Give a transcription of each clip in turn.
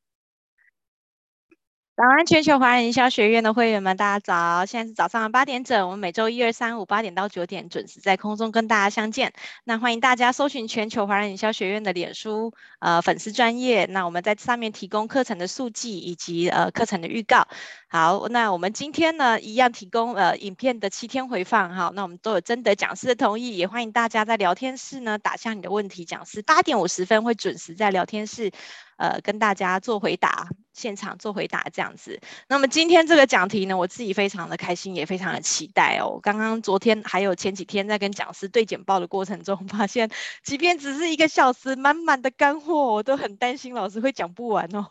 早安，全球华人营销学院的会员们，大家早！现在是早上八点整，我们每周一、二、三、五八点到九点准时在空中跟大家相见。那欢迎大家搜寻全球华人营销学院的脸书呃粉丝专页，那我们在上面提供课程的速记以及呃课程的预告。好，那我们今天呢一样提供呃影片的七天回放。好，那我们都有征得讲师的同意，也欢迎大家在聊天室呢打下你的问题，讲师八点五十分会准时在聊天室。呃，跟大家做回答，现场做回答这样子。那么今天这个讲题呢，我自己非常的开心，也非常的期待哦。刚刚昨天还有前几天在跟讲师对简报的过程中，发现即便只是一个小时，满满的干货，我都很担心老师会讲不完哦。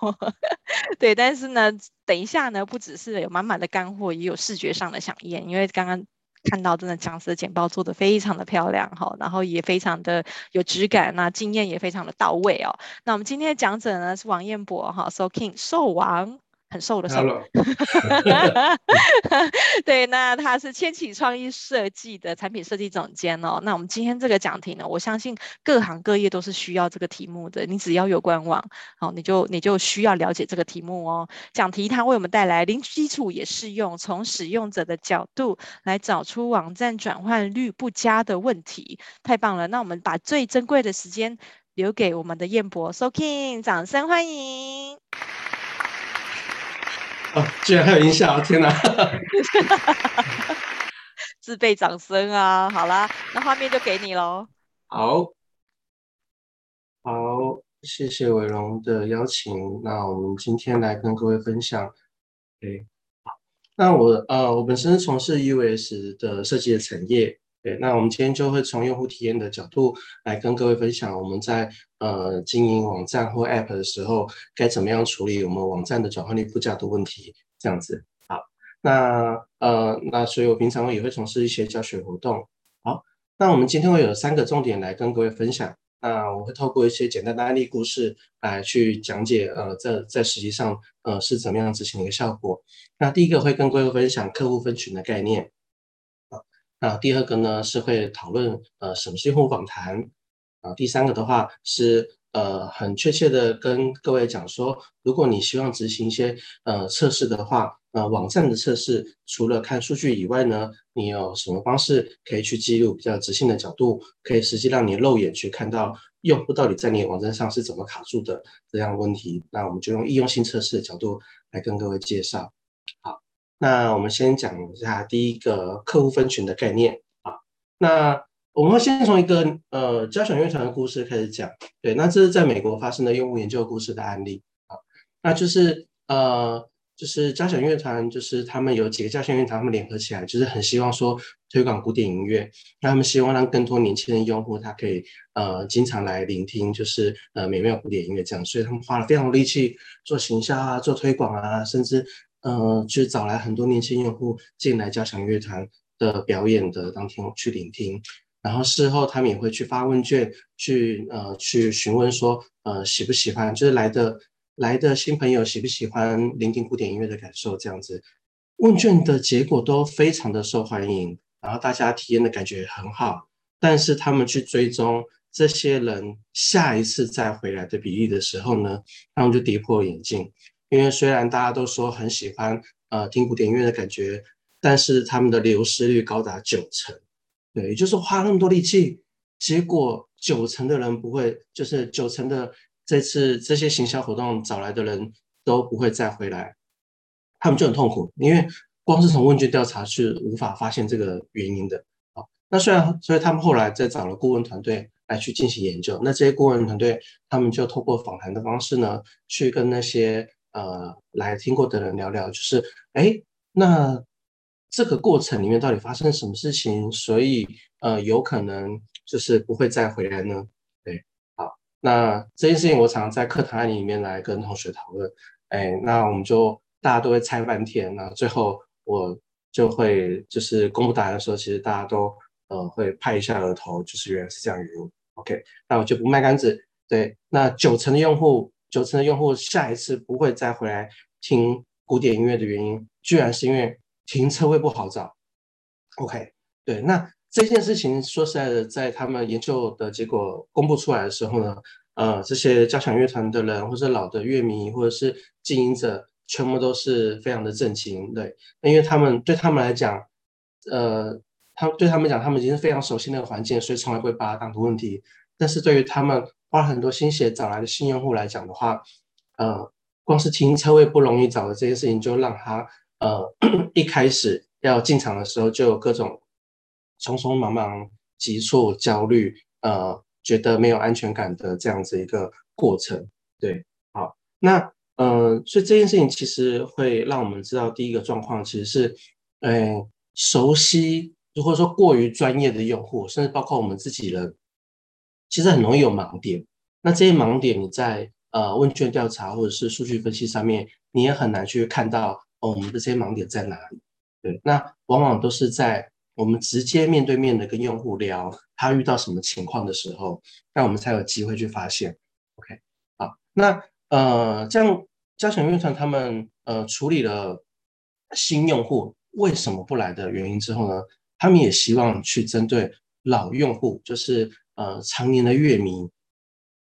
对，但是呢，等一下呢，不只是有满满的干货，也有视觉上的饗宴，因为刚刚。看到真的讲师的简报做得非常的漂亮哈，然后也非常的有质感，那经验也非常的到位哦。那我们今天的讲者呢是王彦博哈，So King 兽王。很瘦的瘦. 对，那他是千启创意设计的产品设计总监哦。那我们今天这个讲题呢，我相信各行各业都是需要这个题目的。你只要有官网，好，你就你就需要了解这个题目哦。讲题它为我们带来零基础也适用，从使用者的角度来找出网站转换率不佳的问题，太棒了。那我们把最珍贵的时间留给我们的燕博，So King，掌声欢迎。哦，居然还有音效！天哪，自备掌声啊！好啦，那画面就给你喽。好，好，谢谢伟龙的邀请。那我们今天来跟各位分享。对，好，那我呃，我本身从事 US 的设计的产业。对，那我们今天就会从用户体验的角度来跟各位分享，我们在呃经营网站或 App 的时候，该怎么样处理我们网站的转换率不佳的问题，这样子。好，那呃那所以我平常也会从事一些教学活动。好，那我们今天会有三个重点来跟各位分享。那我会透过一些简单的案例故事来去讲解，呃，在在实际上呃是怎么样执行的一个效果。那第一个会跟各位分享客户分群的概念。那第二个呢是会讨论呃什么是用户访谈。啊，第三个的话是呃很确切的跟各位讲说，如果你希望执行一些呃测试的话，呃网站的测试除了看数据以外呢，你有什么方式可以去记录比较直性的角度，可以实际让你肉眼去看到用户到底在你网站上是怎么卡住的这样的问题，那我们就用易用性测试的角度来跟各位介绍，好。那我们先讲一下第一个客户分群的概念啊。那我们先从一个呃交响乐团的故事开始讲。对，那这是在美国发生的用户研究故事的案例啊。那就是呃，就是交响乐团，就是他们有几个交响乐团，他们联合起来，就是很希望说推广古典音乐。那他们希望让更多年轻的用户，他可以呃经常来聆听，就是呃美妙古典音乐这样。所以他们花了非常多力气做行销啊，做推广啊，甚至。呃，去找来很多年轻用户进来交响乐团的表演的当天去聆听，然后事后他们也会去发问卷，去呃去询问说，呃喜不喜欢，就是来的来的新朋友喜不喜欢聆听古典音乐的感受这样子。问卷的结果都非常的受欢迎，然后大家体验的感觉很好，但是他们去追踪这些人下一次再回来的比例的时候呢，他们就跌破眼镜。因为虽然大家都说很喜欢呃听古典音乐的感觉，但是他们的流失率高达九成，对，也就是花那么多力气，结果九成的人不会，就是九成的这次这些行销活动找来的人都不会再回来，他们就很痛苦，因为光是从问卷调查是无法发现这个原因的。好，那虽然所以他们后来再找了顾问团队来去进行研究，那这些顾问团队他们就透过访谈的方式呢，去跟那些呃，来听过的人聊聊，就是，哎，那这个过程里面到底发生什么事情？所以，呃，有可能就是不会再回来呢？对，好，那这件事情我常常在课堂里面来跟同学讨论，哎，那我们就大家都会猜半天，那最后我就会就是公布答案的时候，其实大家都呃会拍一下额头，就是原来是这样的原因。OK，那我就不卖关子，对，那九成的用户。九成的用户下一次不会再回来听古典音乐的原因，居然是因为停车位不好找。OK，对，那这件事情说实在的，在他们研究的结果公布出来的时候呢，呃这些交响乐团的人，或者老的乐迷，或者是经营者，全部都是非常的震惊，对，因为他们对他们来讲，呃，他对他们讲，他们已经是非常熟悉那个环境，所以从来不会把它当成问题。但是对于他们花很多心血找来的新用户来讲的话，呃，光是停车位不容易找的这件事情，就让他呃 一开始要进场的时候就有各种匆匆忙忙、急促、焦虑，呃，觉得没有安全感的这样子一个过程。对，好，那呃，所以这件事情其实会让我们知道，第一个状况其实是，呃，熟悉，或者说过于专业的用户，甚至包括我们自己人。其实很容易有盲点，那这些盲点你在呃问卷调查或者是数据分析上面，你也很难去看到哦，我们的这些盲点在哪里。对，那往往都是在我们直接面对面的跟用户聊他遇到什么情况的时候，那我们才有机会去发现。OK，好，那呃这样交响乐团他们呃处理了新用户为什么不来的原因之后呢，他们也希望去针对老用户，就是。呃，常年的乐迷，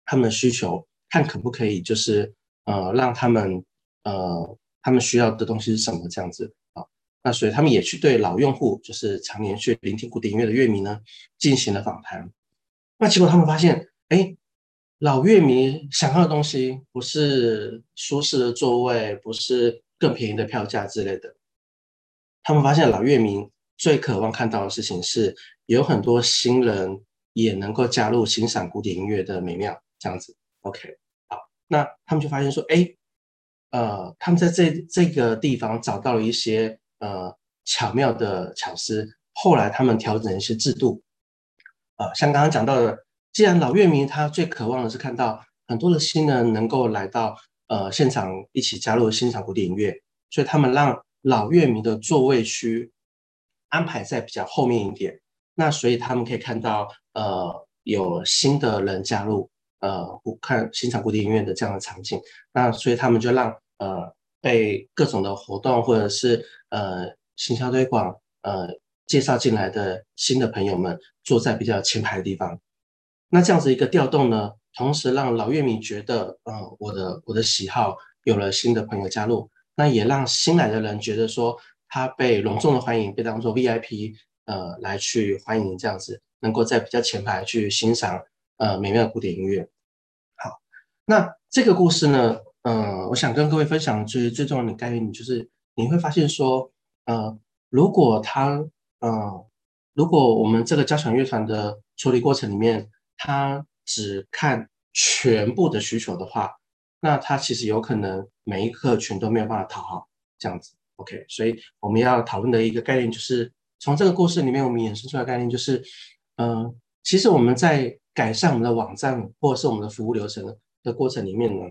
他们的需求，看可不可以就是呃，让他们呃，他们需要的东西是什么这样子啊？那所以他们也去对老用户，就是常年去聆听古典音乐的乐迷呢，进行了访谈。那结果他们发现，哎，老乐迷想要的东西不是舒适的座位，不是更便宜的票价之类的。他们发现老乐迷最渴望看到的事情是，有很多新人。也能够加入欣赏古典音乐的美妙，这样子，OK，好，那他们就发现说，哎，呃，他们在这这个地方找到了一些呃巧妙的巧思。后来他们调整一些制度，呃，像刚刚讲到的，既然老乐迷他最渴望的是看到很多的新人能够来到呃现场一起加入欣赏古典音乐，所以他们让老乐迷的座位区安排在比较后面一点。那所以他们可以看到，呃，有新的人加入，呃，看欣赏古典音乐的这样的场景。那所以他们就让呃被各种的活动或者是呃行销推广呃介绍进来的新的朋友们坐在比较前排的地方。那这样子一个调动呢，同时让老乐迷觉得，呃，我的我的喜好有了新的朋友加入，那也让新来的人觉得说他被隆重的欢迎，被当做 VIP。呃，来去欢迎这样子，能够在比较前排去欣赏呃美妙的古典音乐。好，那这个故事呢，呃，我想跟各位分享最最重要的概念，就是你会发现说，呃，如果他，呃，如果我们这个交响乐团的处理过程里面，他只看全部的需求的话，那他其实有可能每一个客群都没有办法讨好这样子。OK，所以我们要讨论的一个概念就是。从这个故事里面，我们衍生出来的概念就是，呃，其实我们在改善我们的网站或者是我们的服务流程的过程里面呢，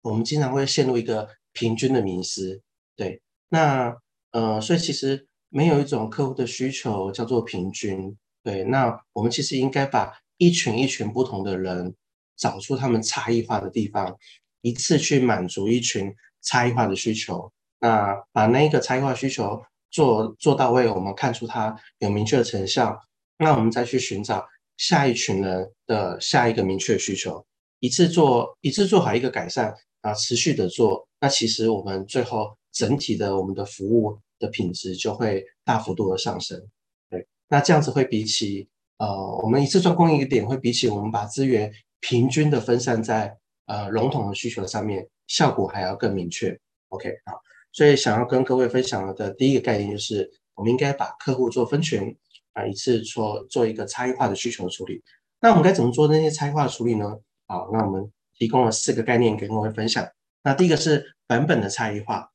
我们经常会陷入一个平均的迷失。对，那呃，所以其实没有一种客户的需求叫做平均。对，那我们其实应该把一群一群不同的人找出他们差异化的地方，一次去满足一群差异化的需求。那把那个差异化需求。做做到位，我们看出它有明确的成效，那我们再去寻找下一群人的下一个明确需求，一次做一次做好一个改善啊，持续的做，那其实我们最后整体的我们的服务的品质就会大幅度的上升。对，那这样子会比起呃我们一次专攻一个点，会比起我们把资源平均的分散在呃笼统的需求上面，效果还要更明确。OK，好。所以想要跟各位分享的第一个概念就是，我们应该把客户做分群啊，一次做做一个差异化的需求处理。那我们该怎么做那些差异化处理呢？好，那我们提供了四个概念给各位分享。那第一个是版本的差异化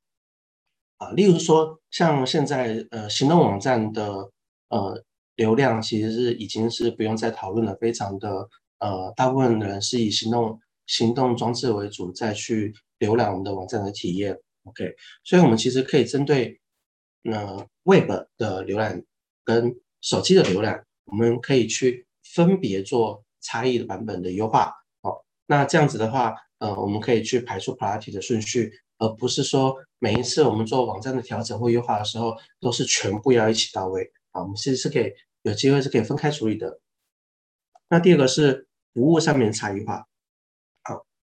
啊，例如说像现在呃行动网站的呃流量其实是已经是不用再讨论了，非常的呃大部分人是以行动行动装置为主，再去浏览我们的网站的体验。OK，所以我们其实可以针对呃 Web 的浏览跟手机的浏览，我们可以去分别做差异的版本的优化。好，那这样子的话，呃，我们可以去排出 priority 的顺序，而不是说每一次我们做网站的调整或优化的时候，都是全部要一起到位。好，我们其实是可以有机会是可以分开处理的。那第二个是服务上面差异化。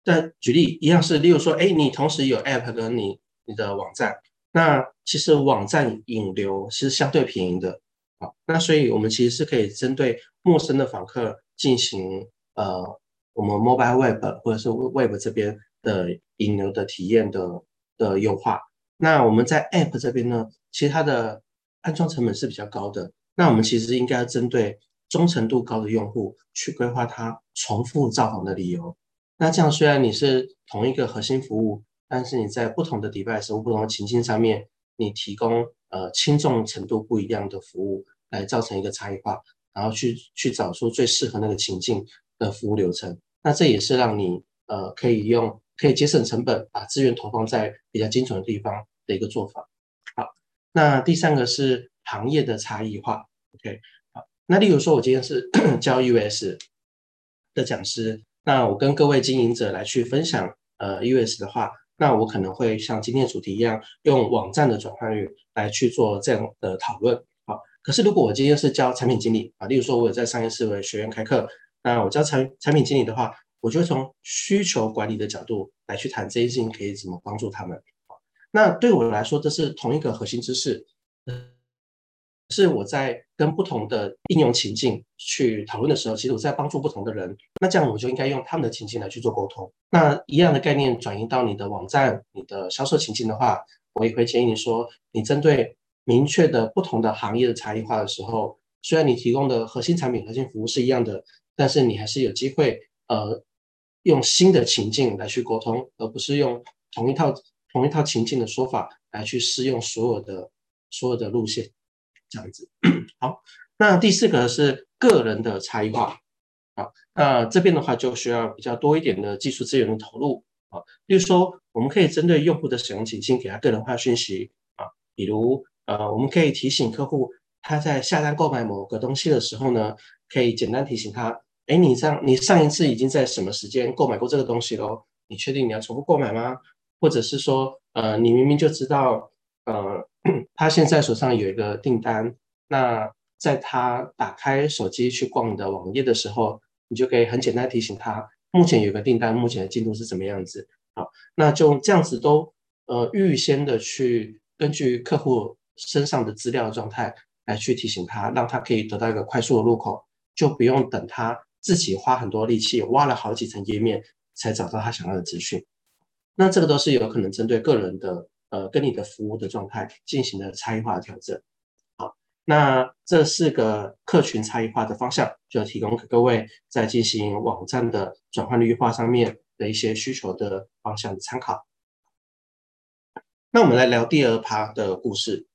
再举例一样是，例如说，哎，你同时有 App 跟你你的网站，那其实网站引流是相对便宜的，好，那所以我们其实是可以针对陌生的访客进行呃，我们 Mobile Web 或者是 Web 这边的引流的体验的的优化。那我们在 App 这边呢，其实它的安装成本是比较高的，那我们其实应该要针对忠诚度高的用户去规划他重复造访的理由。那这样虽然你是同一个核心服务，但是你在不同的 device 不同的情境上面，你提供呃轻重程度不一样的服务，来造成一个差异化，然后去去找出最适合那个情境的服务流程。那这也是让你呃可以用可以节省成本，把资源投放在比较精准的地方的一个做法。好，那第三个是行业的差异化。OK，好，那例如说我今天是 教 US 的讲师。那我跟各位经营者来去分享，呃，US 的话，那我可能会像今天的主题一样，用网站的转换率来去做这样的讨论。好，可是如果我今天是教产品经理啊，例如说我有在商业思维学院开课，那我教产产品经理的话，我就会从需求管理的角度来去谈这件事情可以怎么帮助他们。那对我来说，这是同一个核心知识。是我在跟不同的应用情境去讨论的时候，其实我在帮助不同的人。那这样我就应该用他们的情境来去做沟通。那一样的概念转移到你的网站、你的销售情境的话，我也会建议你说，你针对明确的不同的行业的差异化的时候，虽然你提供的核心产品、核心服务是一样的，但是你还是有机会呃用新的情境来去沟通，而不是用同一套同一套情境的说法来去适用所有的所有的路线。这样子，好，那第四个是个人的差异化，好，那这边的话就需要比较多一点的技术资源的投入，啊，比如说我们可以针对用户的使用情境给他个人化讯息，啊，比如呃，我们可以提醒客户他在下单购买某个东西的时候呢，可以简单提醒他，哎，你上你上一次已经在什么时间购买过这个东西喽？你确定你要重复购买吗？或者是说，呃，你明明就知道，呃。他现在手上有一个订单，那在他打开手机去逛的网页的时候，你就可以很简单提醒他，目前有个订单，目前的进度是怎么样子。好，那就这样子都呃预先的去根据客户身上的资料状态来去提醒他，让他可以得到一个快速的入口，就不用等他自己花很多力气挖了好几层页面才找到他想要的资讯。那这个都是有可能针对个人的。呃，跟你的服务的状态进行了差异化的调整。好，那这四个客群差异化的方向，就提供给各位在进行网站的转换率化上面的一些需求的方向的参考。那我们来聊第二趴的故事，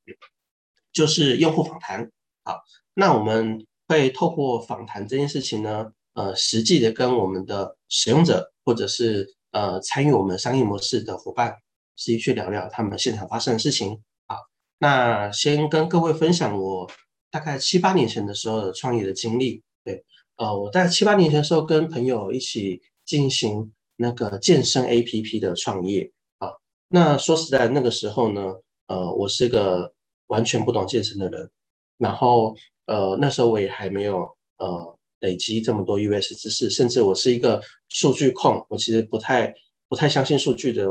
就是用户访谈。好，那我们会透过访谈这件事情呢，呃，实际的跟我们的使用者或者是呃参与我们商业模式的伙伴。实际去聊聊他们现场发生的事情。好，那先跟各位分享我大概七八年前的时候的创业的经历。对，呃，我在七八年前的时候跟朋友一起进行那个健身 APP 的创业。啊，那说实在，那个时候呢，呃，我是个完全不懂健身的人，然后呃，那时候我也还没有呃累积这么多 US 知识，甚至我是一个数据控，我其实不太不太相信数据的。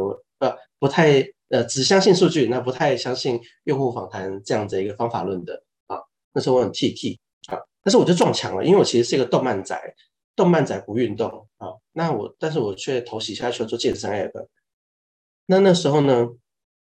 不太呃，只相信数据，那不太相信用户访谈这样的一个方法论的啊。那时候我很 T T 啊，但是我就撞墙了，因为我其实是一个动漫宅，动漫宅不运动啊。那我，但是我却投洗下去做健身 App。那那时候呢，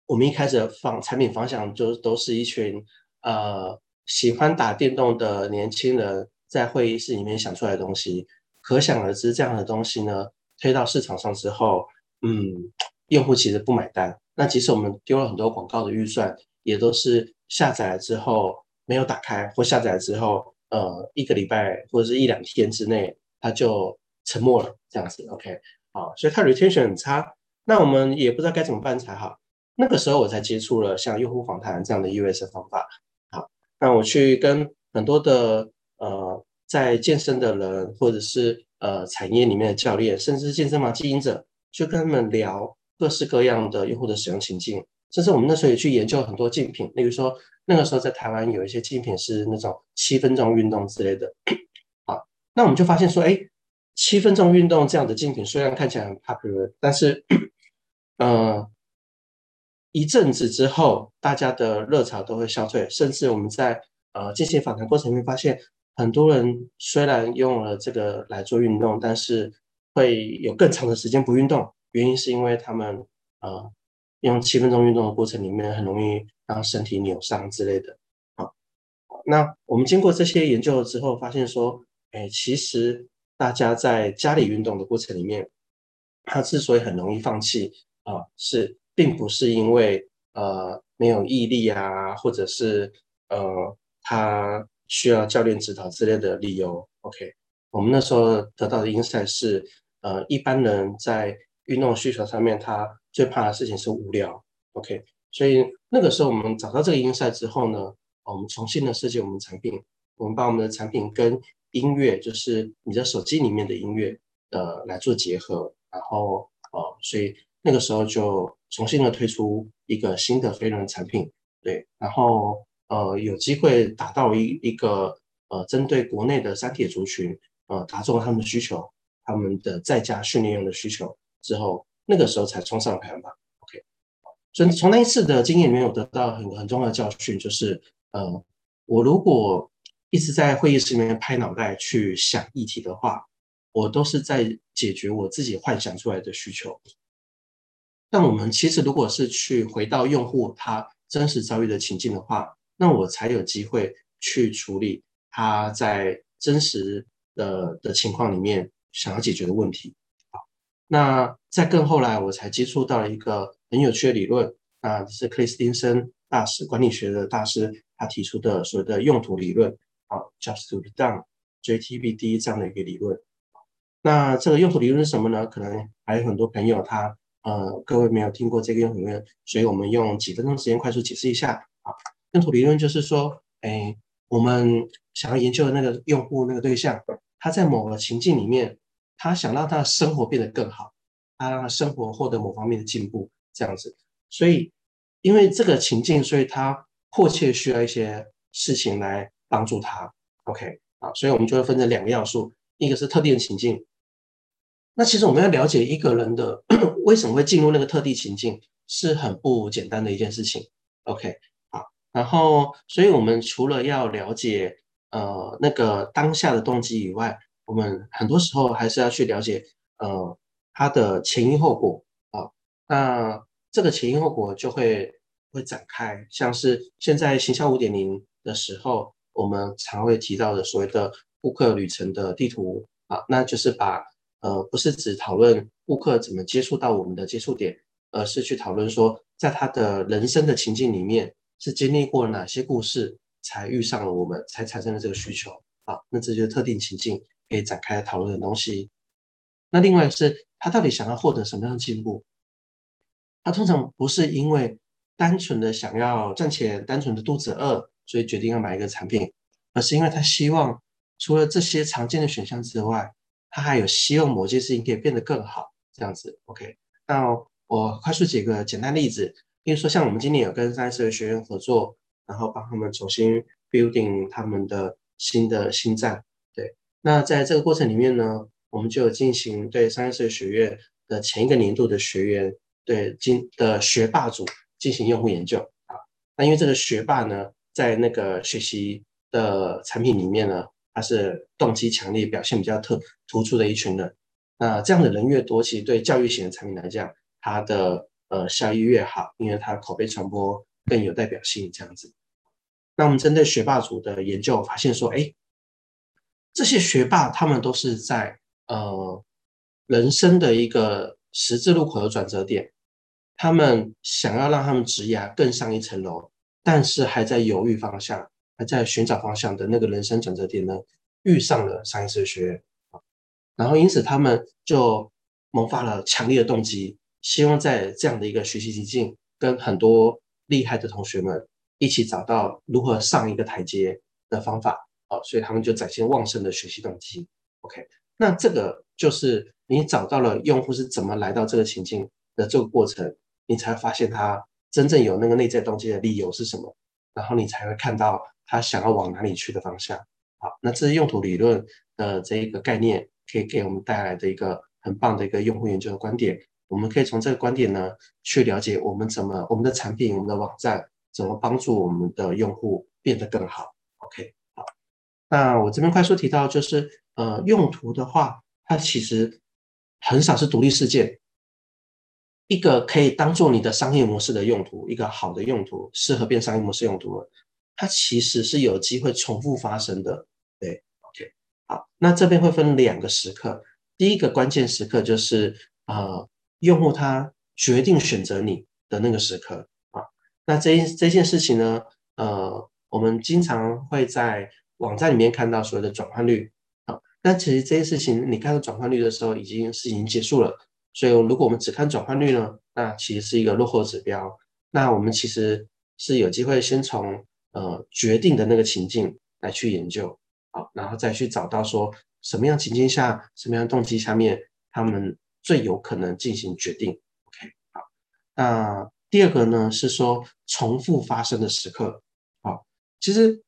我们一开始的方产品方向就都是一群呃喜欢打电动的年轻人在会议室里面想出来的东西。可想而知，这样的东西呢，推到市场上之后，嗯。用户其实不买单，那即使我们丢了很多广告的预算，也都是下载了之后没有打开，或下载了之后，呃，一个礼拜或者是一两天之内，它就沉默了，这样子，OK，好，所以它 retention 很差，那我们也不知道该怎么办才好。那个时候我才接触了像用户访谈这样的 US 方法，好，那我去跟很多的呃在健身的人，或者是呃产业里面的教练，甚至健身房经营者，去跟他们聊。各式各样的用户的使用情境，甚至我们那时候也去研究很多竞品，例如说那个时候在台湾有一些竞品是那种七分钟运动之类的，好，那我们就发现说，哎，七分钟运动这样的竞品虽然看起来很 popular，但是，呃，一阵子之后，大家的热潮都会消退，甚至我们在呃进行访谈过程里面发现，很多人虽然用了这个来做运动，但是会有更长的时间不运动，原因是因为他们呃用七分钟运动的过程里面很容易让身体扭伤之类的。好，那我们经过这些研究之后，发现说，哎，其实。大家在家里运动的过程里面，他之所以很容易放弃啊、是并不是因为呃没有毅力啊，或者是呃他需要教练指导之类的理由。OK，我们那时候得到的 insight 是，呃，一般人在运动需求上面，他最怕的事情是无聊。OK，所以那个时候我们找到这个音赛之后呢，我们重新的设计我们产品，我们把我们的产品跟音乐就是你的手机里面的音乐，呃，来做结合，然后呃，所以那个时候就重新的推出一个新的飞轮产品，对，然后呃，有机会达到一一个呃，针对国内的三铁族群，呃，打中他们的需求，他们的在家训练用的需求。之后，那个时候才冲上排行榜。OK，所以从那一次的经验里面，我得到很很重要的教训，就是呃，我如果一直在会议室里面拍脑袋去想议题的话，我都是在解决我自己幻想出来的需求。但我们其实如果是去回到用户他真实遭遇的情境的话，那我才有机会去处理他在真实的的情况里面想要解决的问题。那在更后来，我才接触到了一个很有趣的理论，啊，是克里斯汀森大师管理学的大师他提出的所谓的用途理论。啊，just to be done，JTBD 这样的一个理论。那这个用途理论是什么呢？可能还有很多朋友他呃，各位没有听过这个用途理论，所以我们用几分钟时间快速解释一下。啊，用途理论就是说，哎，我们想要研究的那个用户那个对象，他在某个情境里面，他想让他的生活变得更好，他让他生活获得某方面的进步，这样子。所以，因为这个情境，所以他迫切需要一些事情来。帮助他，OK，啊，所以我们就会分成两个要素，一个是特定情境。那其实我们要了解一个人的 为什么会进入那个特定情境，是很不简单的一件事情，OK，好，然后，所以我们除了要了解呃那个当下的动机以外，我们很多时候还是要去了解呃他的前因后果啊。那这个前因后果就会会展开，像是现在行销五点零的时候。我们常会提到的所谓的顾客旅程的地图啊，那就是把呃不是只讨论顾客怎么接触到我们的接触点，而是去讨论说，在他的人生的情境里面是经历过哪些故事，才遇上了我们，才产生了这个需求啊。那这就是特定情境可以展开讨论的东西。那另外是他到底想要获得什么样的进步？他通常不是因为单纯的想要赚钱，单纯的肚子饿。所以决定要买一个产品，而是因为他希望除了这些常见的选项之外，他还有希望某件事情可以变得更好，这样子。OK，那我快速举个简单例子，比如说像我们今年有跟三十位学员合作，然后帮他们重新 building 他们的新的新站。那在这个过程里面呢，我们就进行对三十岁学院的前一个年度的学员对今的学霸组进行用户研究啊。那因为这个学霸呢，在那个学习的产品里面呢，他是动机强烈、表现比较特突出的一群人。那这样的人越多，其实对教育型的产品来讲，它的呃效益越好，因为它口碑传播更有代表性。这样子。那我们针对学霸组的研究发现说，哎，这些学霸他们都是在呃人生的一个十字路口的转折点，他们想要让他们职涯更上一层楼。但是还在犹豫方向，还在寻找方向的那个人生转折点呢，遇上了商业社会学院，然后因此他们就萌发了强烈的动机，希望在这样的一个学习情境，跟很多厉害的同学们一起找到如何上一个台阶的方法，哦，所以他们就展现旺盛的学习动机。OK，那这个就是你找到了用户是怎么来到这个情境的这个过程，你才发现他。真正有那个内在动机的理由是什么？然后你才会看到他想要往哪里去的方向。好，那这是用途理论的这一个概念可以给我们带来的一个很棒的一个用户研究的观点。我们可以从这个观点呢，去了解我们怎么我们的产品、我们的网站怎么帮助我们的用户变得更好。OK，那我这边快速提到就是，呃，用途的话，它其实很少是独立事件。一个可以当做你的商业模式的用途，一个好的用途，适合变商业模式用途，它其实是有机会重复发生的。对，OK，好，那这边会分两个时刻，第一个关键时刻就是呃。用户他决定选择你的那个时刻啊，那这这件事情呢，呃，我们经常会在网站里面看到所谓的转换率啊，那其实这些事情你看到转换率的时候，已经是已经结束了。所以如果我们只看转换率呢，那其实是一个落后指标。那我们其实是有机会先从呃决定的那个情境来去研究，好，然后再去找到说什么样情境下，什么样动机下面他们。最有可能进行决定，OK，好。那第二个呢是说重复发生的时刻，好，其实，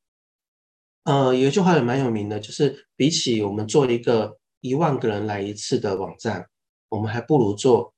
呃，有一句话也蛮有名的，就是比起我们做一个一万个人来一次的网站，我们还不如做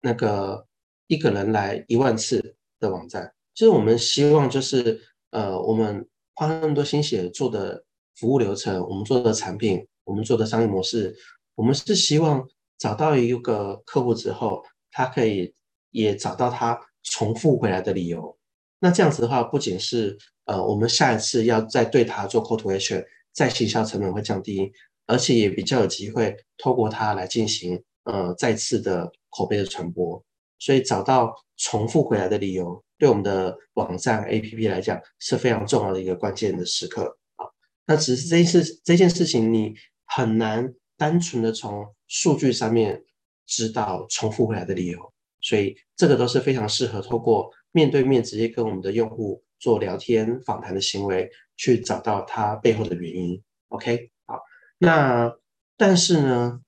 那个一个人来一万次的网站。就是我们希望，就是呃，我们花那么多心血做的服务流程，我们做的产品，我们做的商业模式，我们是希望。找到一个客户之后，他可以也找到他重复回来的理由。那这样子的话，不仅是呃，我们下一次要再对他做 call to action，再行销成本会降低，而且也比较有机会透过他来进行呃再次的口碑的传播。所以找到重复回来的理由，对我们的网站 APP 来讲是非常重要的一个关键的时刻啊。那只是这件事这件事情你很难。单纯的从数据上面知道重复回来的理由，所以这个都是非常适合透过面对面直接跟我们的用户做聊天访谈的行为，去找到它背后的原因。OK，好，那但是呢，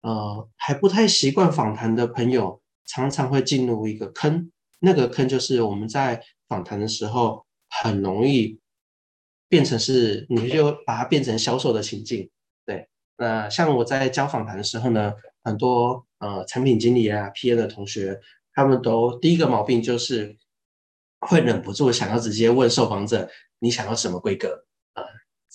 呃，还不太习惯访谈的朋友，常常会进入一个坑，那个坑就是我们在访谈的时候很容易变成是，你就把它变成销售的情境。对那像我在教访谈的时候呢，很多呃产品经理啊、PM 的同学，他们都第一个毛病就是会忍不住想要直接问受访者，你想要什么规格？呃，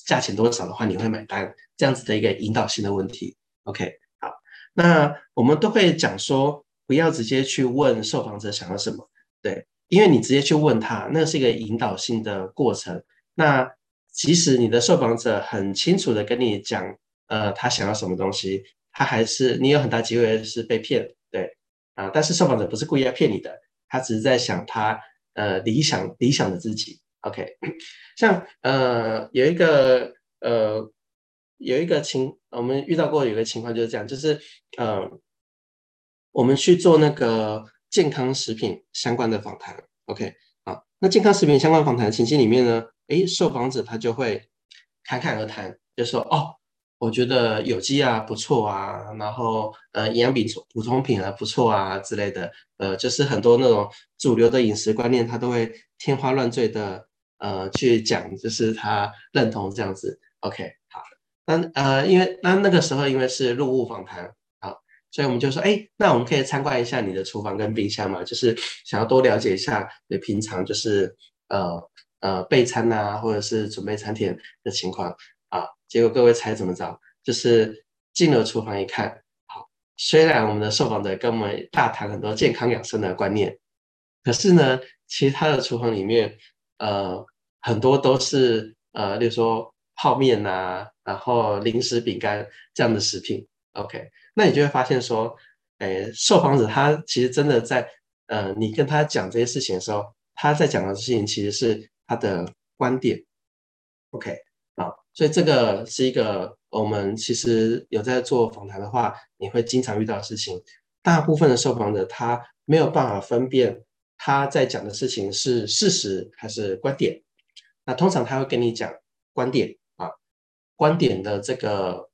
价钱多少的话你会买单？这样子的一个引导性的问题。OK，好，那我们都会讲说，不要直接去问受访者想要什么，对，因为你直接去问他，那是一个引导性的过程。那即使你的受访者很清楚的跟你讲。呃，他想要什么东西，他还是你有很大机会是被骗，对啊。但是受访者不是故意要骗你的，他只是在想他呃理想理想的自己。OK，像呃有一个呃有一个情，我们遇到过有一个情况就是这样，就是呃我们去做那个健康食品相关的访谈。OK，好，那健康食品相关访谈情境里面呢，诶，受访者他就会侃侃而谈，就说哦。我觉得有机啊不错啊，然后呃营养品补充品啊不错啊之类的，呃就是很多那种主流的饮食观念，他都会天花乱坠的呃去讲，就是他认同这样子。OK，好，那呃因为那那个时候因为是录物访谈，好，所以我们就说，哎，那我们可以参观一下你的厨房跟冰箱嘛，就是想要多了解一下你平常就是呃呃备餐啊或者是准备餐点的情况。结果各位猜怎么着？就是进了厨房一看，好，虽然我们的受访者跟我们大谈很多健康养生的观念，可是呢，其他的厨房里面，呃，很多都是呃，例如说泡面呐、然后零食、饼干这样的食品。OK，那你就会发现说，诶，受访者他其实真的在，呃，你跟他讲这些事情的时候，他在讲的事情其实是他的观点。OK。所以这个是一个我们其实有在做访谈的话，你会经常遇到的事情。大部分的受访者他没有办法分辨他在讲的事情是事实还是观点。那通常他会跟你讲观点啊，观点的这个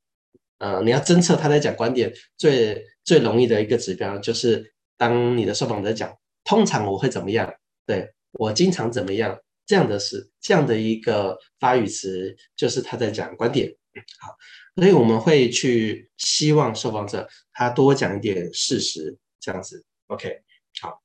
呃，你要侦测他在讲观点最最容易的一个指标就是，当你的受访者讲，通常我会怎么样？对，我经常怎么样？这样的是这样的一个发语词，就是他在讲观点。好，所以我们会去希望受访者他多讲一点事实，这样子。OK，好，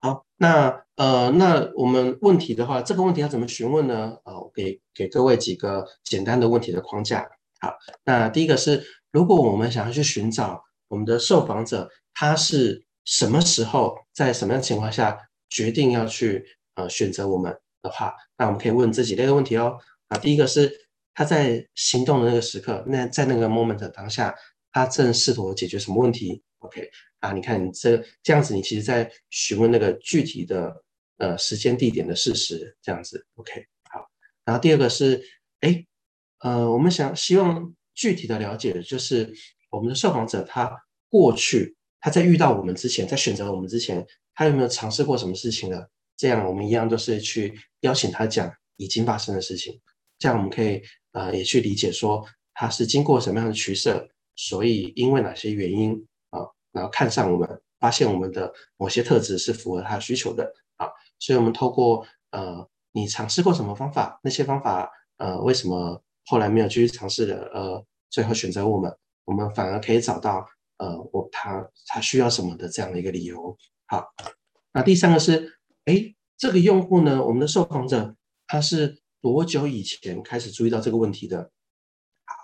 好，那呃，那我们问题的话，这个问题要怎么询问呢？啊、给给各位几个简单的问题的框架。好，那第一个是，如果我们想要去寻找我们的受访者，他是什么时候在什么样情况下决定要去呃选择我们的话，那我们可以问这几类的问题哦。啊，第一个是。他在行动的那个时刻，那在那个 moment 当下，他正试图解决什么问题？OK 啊，你看你这这样子，你其实在询问那个具体的呃时间地点的事实，这样子 OK 好。然后第二个是，哎，呃，我们想希望具体的了解，就是我们的受访者他过去他在遇到我们之前，在选择我们之前，他有没有尝试过什么事情呢？这样我们一样都是去邀请他讲已经发生的事情，这样我们可以。呃，也去理解说他是经过什么样的取舍，所以因为哪些原因啊，然后看上我们，发现我们的某些特质是符合他需求的啊，所以我们透过呃，你尝试过什么方法，那些方法呃，为什么后来没有继续尝试的，呃，最后选择我们，我们反而可以找到呃，我他他需要什么的这样的一个理由。好，那第三个是，哎，这个用户呢，我们的受访者他是。多久以前开始注意到这个问题的？好，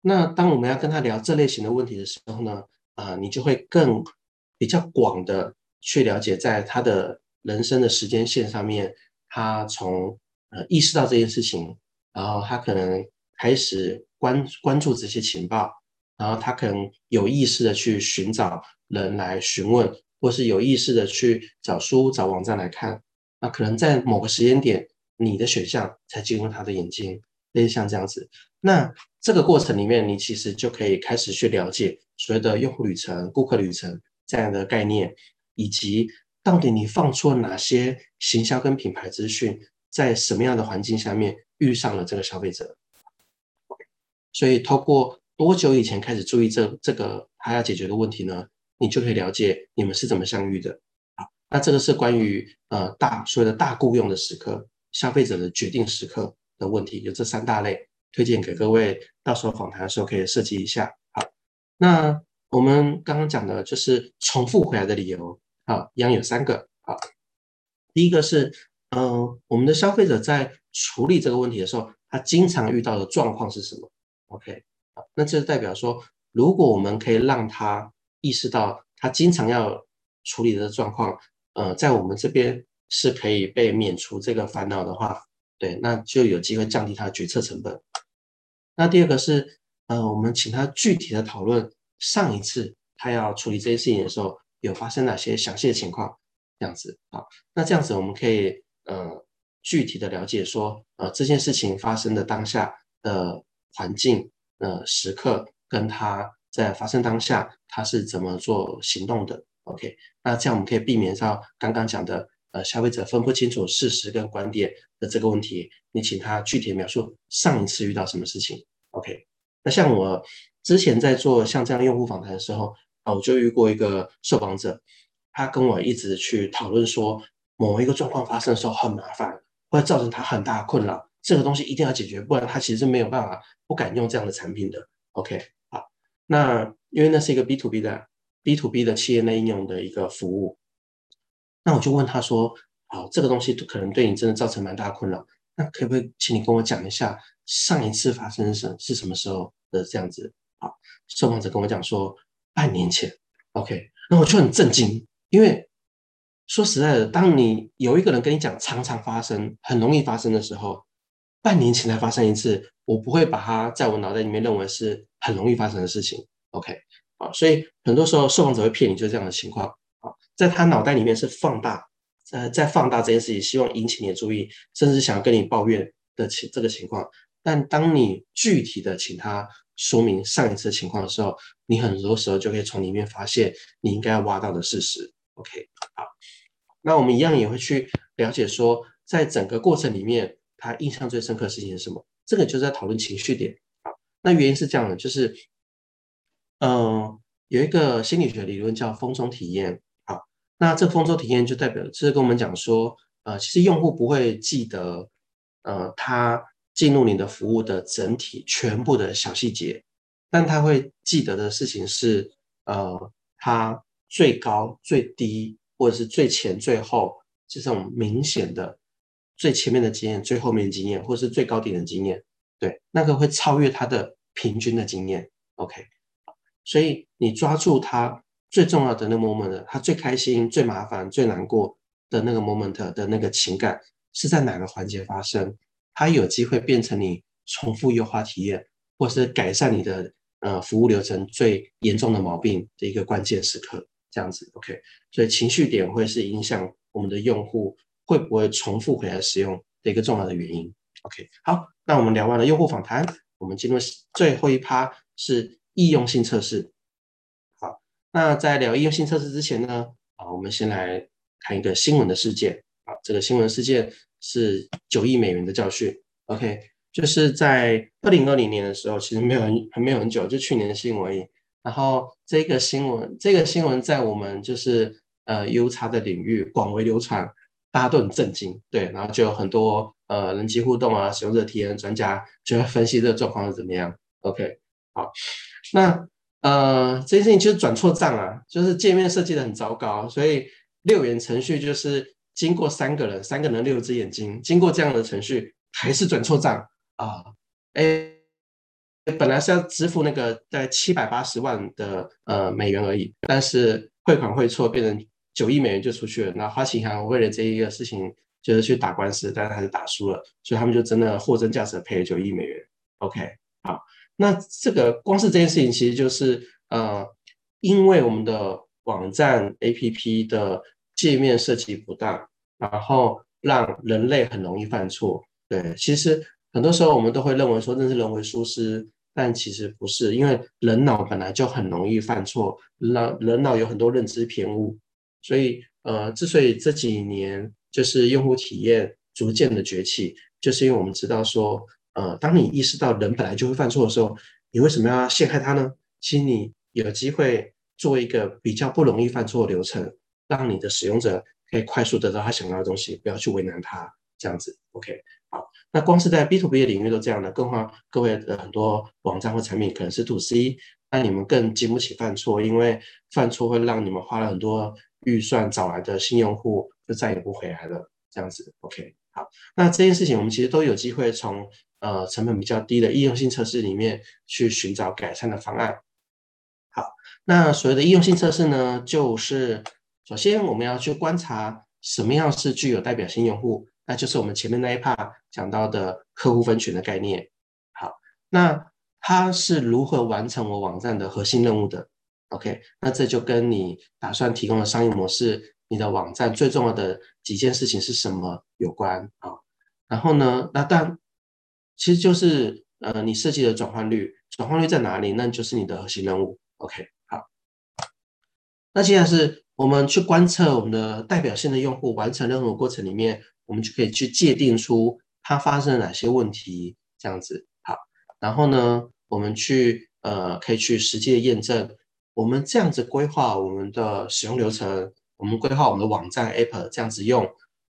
那当我们要跟他聊这类型的问题的时候呢，啊、你就会更比较广的去了解，在他的人生的时间线上面，他从呃意识到这件事情，然后他可能开始关关注这些情报，然后他可能有意识的去寻找人来询问，或是有意识的去找书、找网站来看，那可能在某个时间点。你的选项才进入他的眼睛，类似像这样子。那这个过程里面，你其实就可以开始去了解所谓的用户旅程、顾客旅程这样的概念，以及到底你放出了哪些行销跟品牌资讯，在什么样的环境下面遇上了这个消费者。所以，透过多久以前开始注意这这个他要解决的问题呢？你就可以了解你们是怎么相遇的。好，那这个是关于呃大所谓的大雇佣的时刻。消费者的决定时刻的问题，有这三大类，推荐给各位，到时候访谈的时候可以设计一下。好，那我们刚刚讲的就是重复回来的理由，好，一样有三个。好，第一个是，嗯、呃，我们的消费者在处理这个问题的时候，他经常遇到的状况是什么？OK，好，那这代表说，如果我们可以让他意识到他经常要处理的状况，呃，在我们这边。是可以被免除这个烦恼的话，对，那就有机会降低他的决策成本。那第二个是，呃，我们请他具体的讨论上一次他要处理这些事情的时候，有发生哪些详细的情况，这样子啊。那这样子我们可以呃具体的了解说，呃这件事情发生的当下的环境呃时刻，跟他在发生当下他是怎么做行动的。OK，那这样我们可以避免到刚刚讲的。呃，消费者分不清楚事实跟观点的这个问题，你请他具体描述上一次遇到什么事情。OK，那像我之前在做像这样用户访谈的时候，啊，我就遇过一个受访者，他跟我一直去讨论说，某一个状况发生的时候很麻烦，会造成他很大的困扰，这个东西一定要解决，不然他其实是没有办法不敢用这样的产品的。OK，那因为那是一个 B to B 的 B to B 的企业内应用的一个服务。那我就问他说：“好，这个东西可能对你真的造成蛮大困扰，那可不可以请你跟我讲一下上一次发生什是什么时候的这样子？”好，受访者跟我讲说半年前。OK，那我就很震惊，因为说实在的，当你有一个人跟你讲常常发生、很容易发生的时候，半年前才发生一次，我不会把它在我脑袋里面认为是很容易发生的事情。OK，啊，所以很多时候受访者会骗你，就是这样的情况啊。在他脑袋里面是放大，呃，在放大这件事情，希望引起你的注意，甚至想要跟你抱怨的情这个情况。但当你具体的请他说明上一次情况的时候，你很多时候就可以从里面发现你应该要挖到的事实。OK，好，那我们一样也会去了解说，在整个过程里面，他印象最深刻的事情是什么？这个就是在讨论情绪点。好，那原因是这样的，就是，嗯、呃，有一个心理学理论叫风中体验。啊那这个风中体验就代表，就是跟我们讲说，呃，其实用户不会记得，呃，他进入你的服务的整体全部的小细节，但他会记得的事情是，呃，他最高、最低，或者是最前、最后，这种明显的最前面的经验、最后面的经验，或是最高点的经验，对，那个会超越他的平均的经验。OK，所以你抓住他最重要的那 moment，他最开心、最麻烦、最难过的那个 moment 的那个情感是在哪个环节发生？它有机会变成你重复优化体验，或是改善你的呃服务流程最严重的毛病的一个关键时刻，这样子，OK。所以情绪点会是影响我们的用户会不会重复回来使用的一个重要的原因，OK。好，那我们聊完了用户访谈，我们进入最后一趴是易用性测试。好，那在聊易用性测试之前呢，啊，我们先来看一个新闻的事件。啊，这个新闻事件。是九亿美元的教训，OK，就是在二零二零年的时候，其实没有很没有很久，就去年的新闻而已。然后这个新闻，这个新闻在我们就是呃 UX 的领域广为流传，大家都很震惊，对，然后就有很多呃人机互动啊、使用者体验专家就会分析这个状况是怎么样，OK，好，那呃这件事情就是转错账啊，就是界面设计的很糟糕，所以六元程序就是。经过三个人，三个人六只眼睛，经过这样的程序，还是转错账啊！哎，本来是要支付那个在七百八十万的呃美元而已，但是汇款汇错，变成九亿美元就出去了。那花旗银行为了这一个事情，就是去打官司，但是还是打输了，所以他们就真的货真价实赔了九亿美元。OK，好，那这个光是这件事情，其实就是呃，因为我们的网站 APP 的。界面设计不当，然后让人类很容易犯错。对，其实很多时候我们都会认为说那是人为疏失，但其实不是，因为人脑本来就很容易犯错，人脑人脑有很多认知偏误，所以呃，之所以这几年就是用户体验逐渐的崛起，就是因为我们知道说，呃，当你意识到人本来就会犯错的时候，你为什么要陷害他呢？其实你有机会做一个比较不容易犯错的流程。让你的使用者可以快速得到他想要的东西，不要去为难他，这样子，OK，好。那光是在 B to B 的领域都这样的，更何况各位的很多网站或产品可能是 To C，那你们更经不起犯错，因为犯错会让你们花了很多预算找来的新用户就再也不回来了，这样子，OK，好。那这件事情我们其实都有机会从呃成本比较低的易用性测试里面去寻找改善的方案。好，那所谓的易用性测试呢，就是。首先，我们要去观察什么样是具有代表性用户，那就是我们前面那一 part 讲到的客户分群的概念。好，那它是如何完成我网站的核心任务的？OK，那这就跟你打算提供的商业模式，你的网站最重要的几件事情是什么有关啊？然后呢，那当然其实就是呃，你设计的转换率，转换率在哪里？那就是你的核心任务。OK，好，那现在是。我们去观测我们的代表性的用户完成任务过程里面，我们就可以去界定出它发生了哪些问题，这样子好。然后呢，我们去呃可以去实际的验证，我们这样子规划我们的使用流程，我们规划我们的网站 App 这样子用，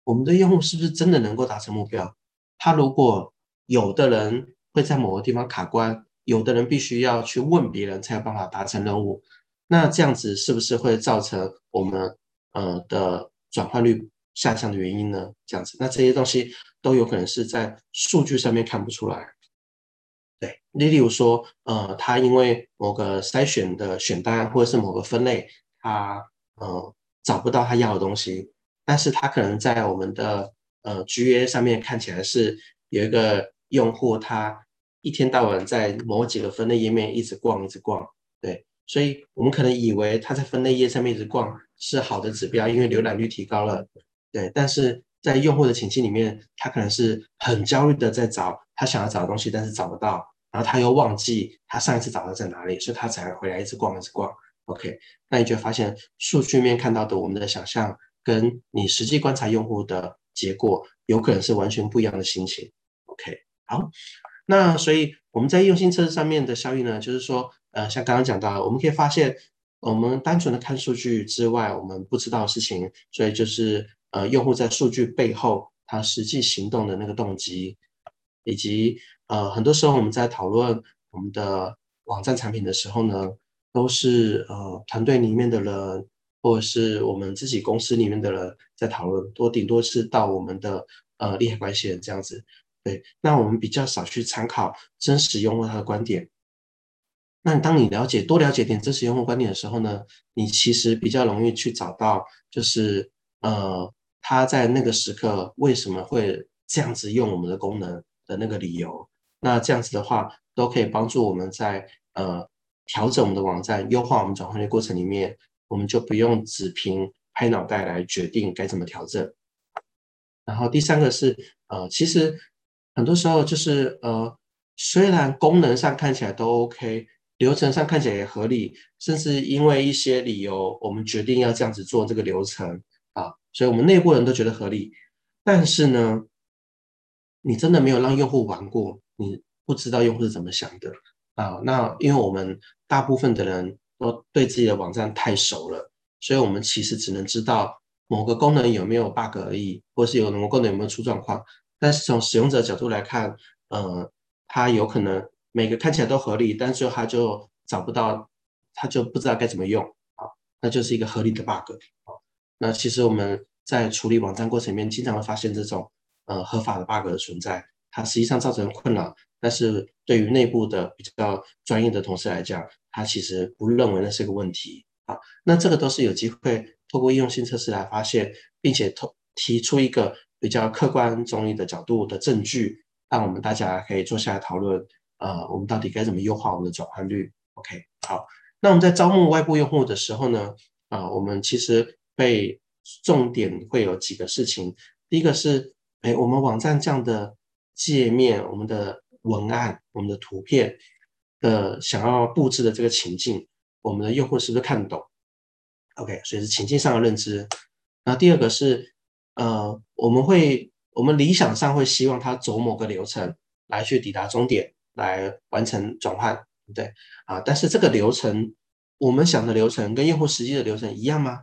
我们的用户是不是真的能够达成目标？他如果有的人会在某个地方卡关，有的人必须要去问别人才有办法达成任务。那这样子是不是会造成我们呃的转换率下降的原因呢？这样子，那这些东西都有可能是在数据上面看不出来。对，例例如说，呃，他因为某个筛选的选单或者是某个分类，他呃找不到他要的东西，但是他可能在我们的呃 GA 上面看起来是有一个用户，他一天到晚在某几个分类页面一直逛，一直逛，对。所以我们可能以为他在分类页上面一直逛是好的指标，因为浏览率提高了，对。但是在用户的情境里面，他可能是很焦虑的在找他想要找的东西，但是找不到，然后他又忘记他上一次找的在哪里，所以他才回来一直逛一直逛。OK，那你就发现数据面看到的我们的想象，跟你实际观察用户的结果，有可能是完全不一样的心情。OK，好，那所以我们在用性测试上面的效益呢，就是说。呃，像刚刚讲到，我们可以发现，我们单纯的看数据之外，我们不知道的事情，所以就是呃，用户在数据背后他实际行动的那个动机。以及呃很多时候我们在讨论我们的网站产品的时候呢，都是呃团队里面的人或者是我们自己公司里面的人在讨论，多顶多是到我们的呃利害关系人这样子。对，那我们比较少去参考真实用户他的观点。那当你了解多了解点真实用户观点的时候呢，你其实比较容易去找到，就是呃他在那个时刻为什么会这样子用我们的功能的那个理由。那这样子的话，都可以帮助我们在呃调整我们的网站、优化我们转换率过程里面，我们就不用只凭拍脑袋来决定该怎么调整。然后第三个是呃，其实。很多时候就是呃，虽然功能上看起来都 OK，流程上看起来也合理，甚至因为一些理由，我们决定要这样子做这个流程啊，所以我们内部人都觉得合理。但是呢，你真的没有让用户玩过，你不知道用户是怎么想的啊。那因为我们大部分的人都对自己的网站太熟了，所以我们其实只能知道某个功能有没有 bug 而已，或是有某个功能有没有出状况。但是从使用者角度来看，呃，他有可能每个看起来都合理，但最后他就找不到，他就不知道该怎么用啊，那就是一个合理的 bug 啊。那其实我们在处理网站过程里面，经常会发现这种呃合法的 bug 的存在，它实际上造成困扰，但是对于内部的比较专业的同事来讲，他其实不认为那是个问题啊。那这个都是有机会透过应用性测试来发现，并且透提出一个。比较客观中立的角度的证据，让我们大家可以坐下来讨论。呃，我们到底该怎么优化我们的转换率？OK，好。那我们在招募外部用户的时候呢，啊、我们其实被重点会有几个事情。第一个是，哎，我们网站这样的界面、我们的文案、我们的图片的想要布置的这个情境，我们的用户是不是看得懂？OK，所以是情境上的认知。那第二个是。呃，我们会，我们理想上会希望他走某个流程来去抵达终点，来完成转换，对不对？啊，但是这个流程，我们想的流程跟用户实际的流程一样吗？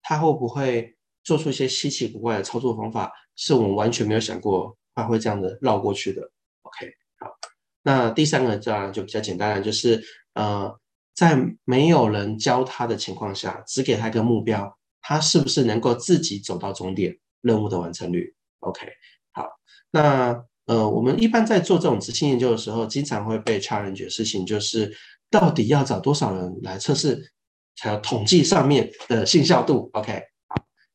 他会不会做出一些稀奇古怪的操作方法，是我们完全没有想过它会这样的绕过去的？OK，好，那第三个这样就比较简单了，就是呃，在没有人教他的情况下，只给他一个目标，他是不是能够自己走到终点？任务的完成率，OK，好，那呃，我们一般在做这种质性研究的时候，经常会被 challenge 的事情就是，到底要找多少人来测试，才有统计上面的信效度，OK，好，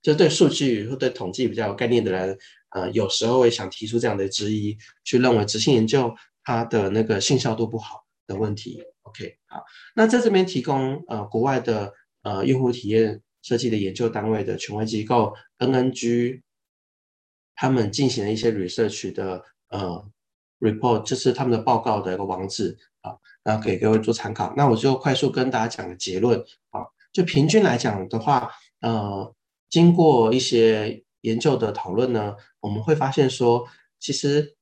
就对数据或对统计比较有概念的人，呃，有时候会想提出这样的质疑，去认为质性研究它的那个信效度不好的问题，OK，好，那在这边提供呃国外的呃用户体验。设计的研究单位的权威机构 NNG，他们进行了一些 research 的呃 report，就是他们的报告的一个网址啊，然后给各位做参考。那我就快速跟大家讲个结论啊，就平均来讲的话，呃，经过一些研究的讨论呢，我们会发现说，其实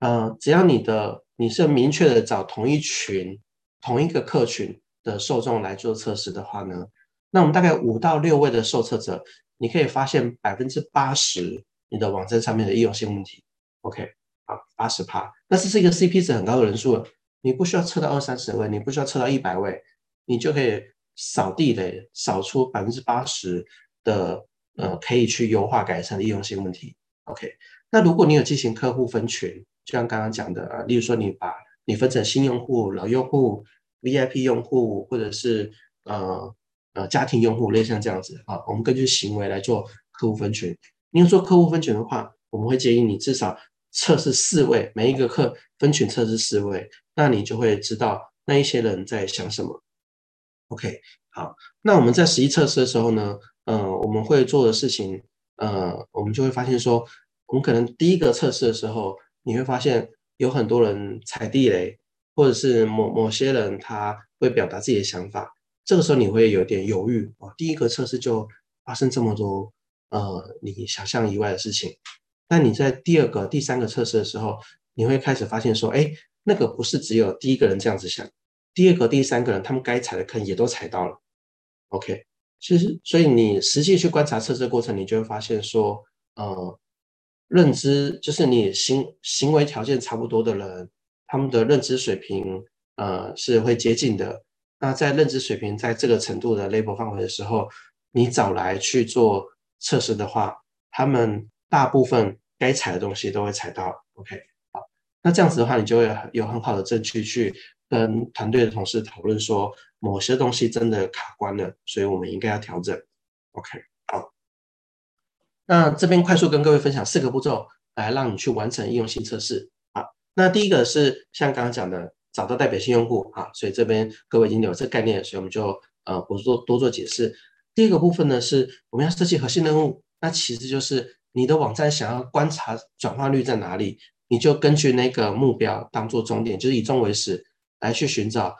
呃，只要你的你是明确的找同一群、同一个客群的受众来做测试的话呢。那我们大概五到六位的受测者，你可以发现百分之八十你的网站上面的易用性问题。OK，好，八十趴，那这是一个 CP 值很高的人数了。你不需要测到二三十位，你不需要测到一百位，你就可以扫地雷，扫出百分之八十的呃可以去优化改善的易用性问题。OK，那如果你有进行客户分群，就像刚刚讲的啊，例如说你把你分成新用户、老用户、VIP 用户，或者是呃。呃，家庭用户类似像这样子啊，我们根据行为来做客户分群。你要做客户分群的话，我们会建议你至少测试四位，每一个客分群测试四位，那你就会知道那一些人在想什么。OK，好，那我们在实际测试的时候呢，呃，我们会做的事情，呃，我们就会发现说，我们可能第一个测试的时候，你会发现有很多人踩地雷，或者是某某些人他会表达自己的想法。这个时候你会有点犹豫哦，第一个测试就发生这么多呃你想象以外的事情，那你在第二个、第三个测试的时候，你会开始发现说，哎，那个不是只有第一个人这样子想，第二个、第三个人他们该踩的坑也都踩到了。OK，其实所以你实际去观察测试过程，你就会发现说，呃，认知，就是你行行为条件差不多的人，他们的认知水平呃是会接近的。那在认知水平在这个程度的 label 范围的时候，你找来去做测试的话，他们大部分该踩的东西都会踩到。OK，好，那这样子的话，你就会有很好的证据去跟团队的同事讨论说，某些东西真的卡关了，所以我们应该要调整。OK，好，那这边快速跟各位分享四个步骤，来让你去完成应用性测试。啊，那第一个是像刚刚讲的。找到代表性用户啊，所以这边各位已经有这个概念，所以我们就呃不做多做解释。第二个部分呢，是我们要设计核心任务，那其实就是你的网站想要观察转化率在哪里，你就根据那个目标当做终点，就是以终为始来去寻找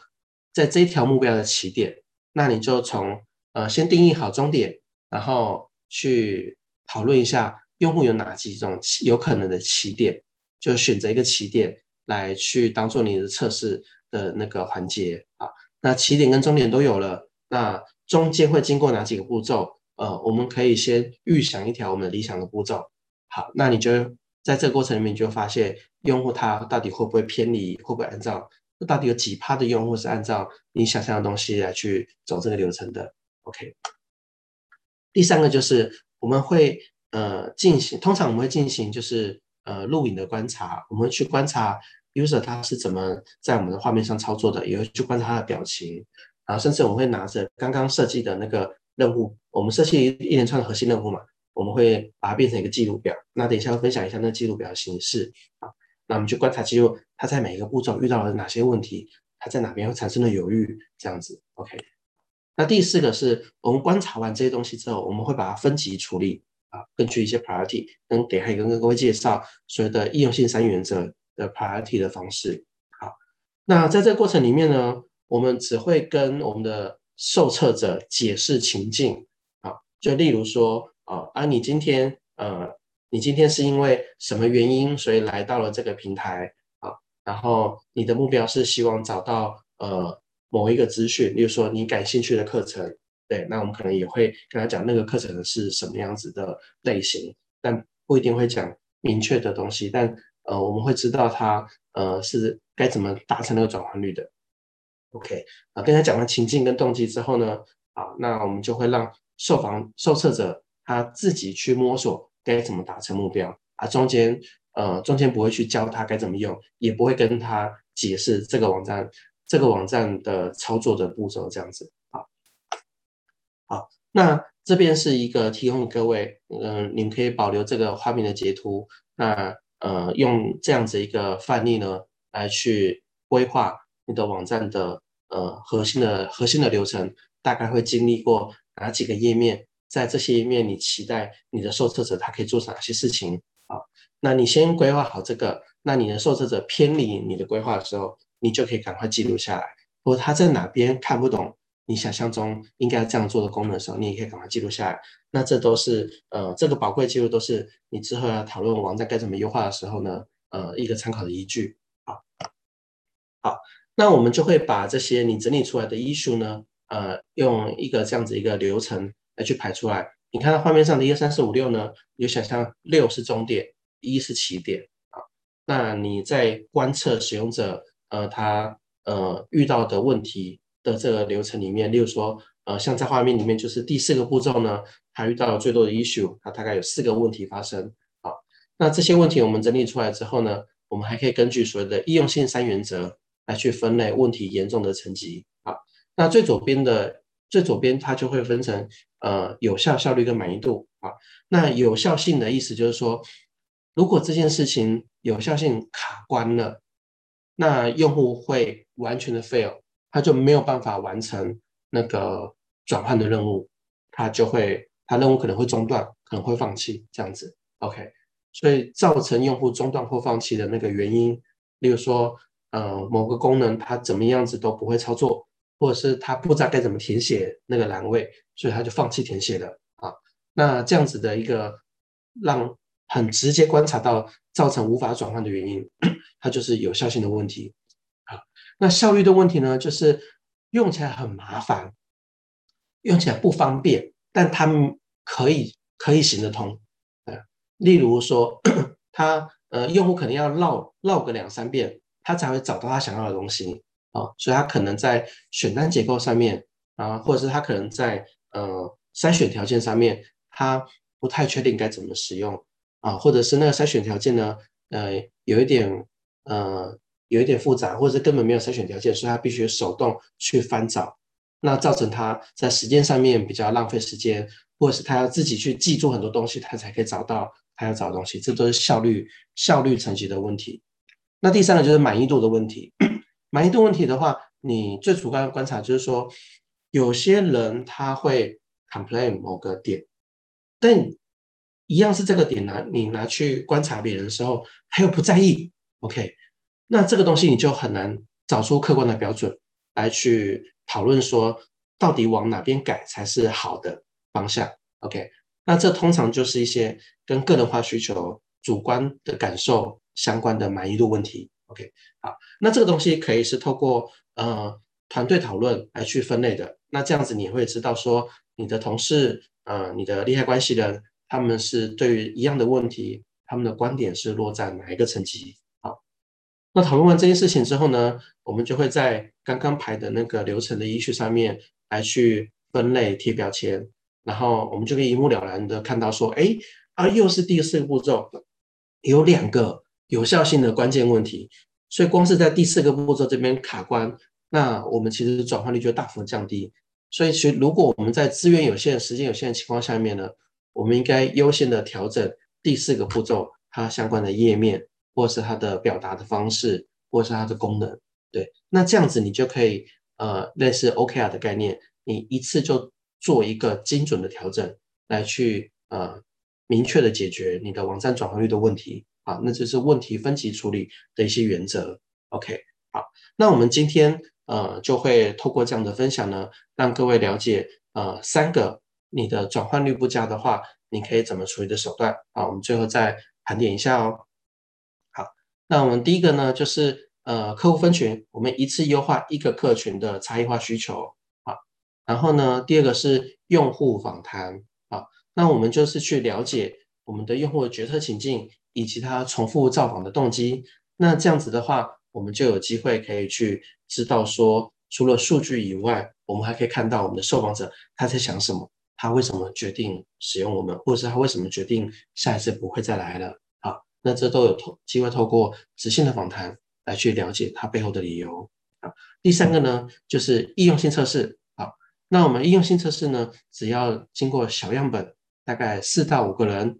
在这一条目标的起点。那你就从呃先定义好终点，然后去讨论一下用户有哪几种有可能的起点，就选择一个起点。来去当做你的测试的那个环节啊，那起点跟终点都有了，那中间会经过哪几个步骤？呃，我们可以先预想一条我们理想的步骤。好，那你就在这个过程里面，你就发现用户他到底会不会偏离，会不会按照，到底有几趴的用户是按照你想象的东西来去走这个流程的？OK。第三个就是我们会呃进行，通常我们会进行就是。呃，录影的观察，我们会去观察 user 他是怎么在我们的画面上操作的，也会去观察他的表情，然后甚至我们会拿着刚刚设计的那个任务，我们设计一连串的核心任务嘛，我们会把它变成一个记录表。那等一下会分享一下那记录表的形式啊。那我们去观察肌肉，他在每一个步骤遇到了哪些问题，他在哪边会产生了犹豫，这样子。OK。那第四个是我们观察完这些东西之后，我们会把它分级处理。啊，根据一些 priority，跟给还有跟各位介绍所谓的应用性三原则的 priority 的方式。好，那在这个过程里面呢，我们只会跟我们的受测者解释情境。啊，就例如说，啊，啊，你今天，呃，你今天是因为什么原因，所以来到了这个平台？啊，然后你的目标是希望找到呃某一个资讯，例如说你感兴趣的课程。对，那我们可能也会跟他讲那个课程是什么样子的类型，但不一定会讲明确的东西。但呃，我们会知道他呃是该怎么达成那个转换率的。OK，啊，跟他讲完情境跟动机之后呢，啊，那我们就会让受访受测者他自己去摸索该怎么达成目标啊，中间呃中间不会去教他该怎么用，也不会跟他解释这个网站这个网站的操作的步骤这样子。好，那这边是一个提供各位，嗯、你们可以保留这个画面的截图。那呃，用这样子一个范例呢，来去规划你的网站的呃核心的核心的流程，大概会经历过哪几个页面？在这些页面，你期待你的受测者他可以做哪些事情？好，那你先规划好这个，那你的受测者偏离你的规划的时候，你就可以赶快记录下来，或者他在哪边看不懂。你想象中应该这样做的功能的时候，你也可以赶快记录下来。那这都是呃，这个宝贵记录都是你之后要讨论网站该怎么优化的时候呢，呃，一个参考的依据。好，好，那我们就会把这些你整理出来的 issue 呢，呃，用一个这样子一个流程去排出来。你看到画面上的一二三四五六呢，你就想象六是终点，一是起点啊。那你在观测使用者呃他呃遇到的问题。的这个流程里面，例如说，呃，像在画面里面，就是第四个步骤呢，他遇到了最多的 issue，它大概有四个问题发生。好，那这些问题我们整理出来之后呢，我们还可以根据所谓的易用性三原则来去分类问题严重的层级。好，那最左边的最左边它就会分成呃有效、效率跟满意度。啊，那有效性的意思就是说，如果这件事情有效性卡关了，那用户会完全的 fail。他就没有办法完成那个转换的任务，他就会，他任务可能会中断，可能会放弃这样子。OK，所以造成用户中断或放弃的那个原因，例如说，呃，某个功能他怎么样子都不会操作，或者是他不知道该怎么填写那个栏位，所以他就放弃填写了啊。那这样子的一个让很直接观察到造成无法转换的原因，它就是有效性的问题啊。那效率的问题呢，就是用起来很麻烦，用起来不方便，但他们可以可以行得通啊。例如说，他呃用户可能要绕绕个两三遍，他才会找到他想要的东西啊，所以他可能在选单结构上面啊，或者是他可能在呃筛选条件上面，他不太确定该怎么使用啊，或者是那个筛选条件呢，呃有一点呃有一点复杂，或者是根本没有筛选条件，所以他必须手动去翻找，那造成他在时间上面比较浪费时间，或者是他要自己去记住很多东西，他才可以找到他要找的东西，这都是效率效率层级的问题。那第三个就是满意度的问题，满意度问题的话，你最主观的观察就是说，有些人他会 complain 某个点，但一样是这个点呢你拿去观察别人的时候，他又不在意，OK，那这个东西你就很难找出客观的标准来去讨论说，到底往哪边改才是好的方向，OK，那这通常就是一些跟个人化需求、主观的感受相关的满意度问题，OK，好，那这个东西可以是透过呃团队讨论来去分类的，那这样子你会知道说你的同事，呃，你的利害关系人，他们是对于一样的问题，他们的观点是落在哪一个层级？好，那讨论完这件事情之后呢，我们就会在刚刚排的那个流程的依序上面来去分类贴标签。然后我们就可以一目了然的看到说，哎，啊，又是第四个步骤，有两个有效性的关键问题，所以光是在第四个步骤这边卡关，那我们其实转换率就大幅降低。所以，其实如果我们在资源有限、时间有限的情况下面呢，我们应该优先的调整第四个步骤它相关的页面，或是它的表达的方式，或是它的功能。对，那这样子你就可以呃，类似 OKR 的概念，你一次就。做一个精准的调整，来去呃明确的解决你的网站转化率的问题啊，那就是问题分级处理的一些原则。OK，好，那我们今天呃就会透过这样的分享呢，让各位了解呃三个你的转换率不佳的话，你可以怎么处理的手段啊。我们最后再盘点一下哦。好，那我们第一个呢就是呃客户分群，我们一次优化一个客群的差异化需求。然后呢，第二个是用户访谈啊，那我们就是去了解我们的用户的决策情境以及他重复造访的动机。那这样子的话，我们就有机会可以去知道说，除了数据以外，我们还可以看到我们的受访者他在想什么，他为什么决定使用我们，或者是他为什么决定下一次不会再来了。好，那这都有透机会透过直线的访谈来去了解他背后的理由。啊，第三个呢，就是易用性测试。好那我们应用性测试呢，只要经过小样本，大概四到五个人，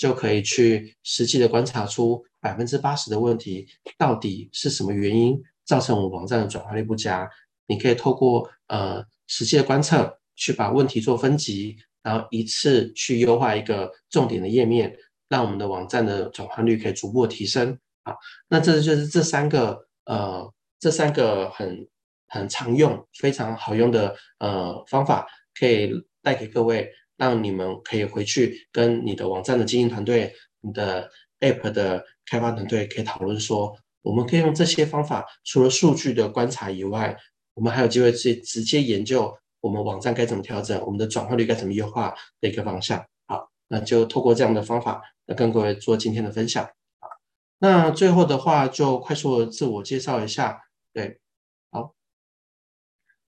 就可以去实际的观察出百分之八十的问题到底是什么原因造成我们网站的转化率不佳。你可以透过呃实际的观测，去把问题做分级，然后一次去优化一个重点的页面，让我们的网站的转化率可以逐步提升。啊，那这就是这三个呃这三个很。很常用、非常好用的呃方法，可以带给各位，让你们可以回去跟你的网站的经营团队、你的 App 的开发团队可以讨论说，我们可以用这些方法，除了数据的观察以外，我们还有机会去直接研究我们网站该怎么调整，我们的转化率该怎么优化的一个方向。好，那就透过这样的方法来跟各位做今天的分享。那最后的话就快速的自我介绍一下，对。好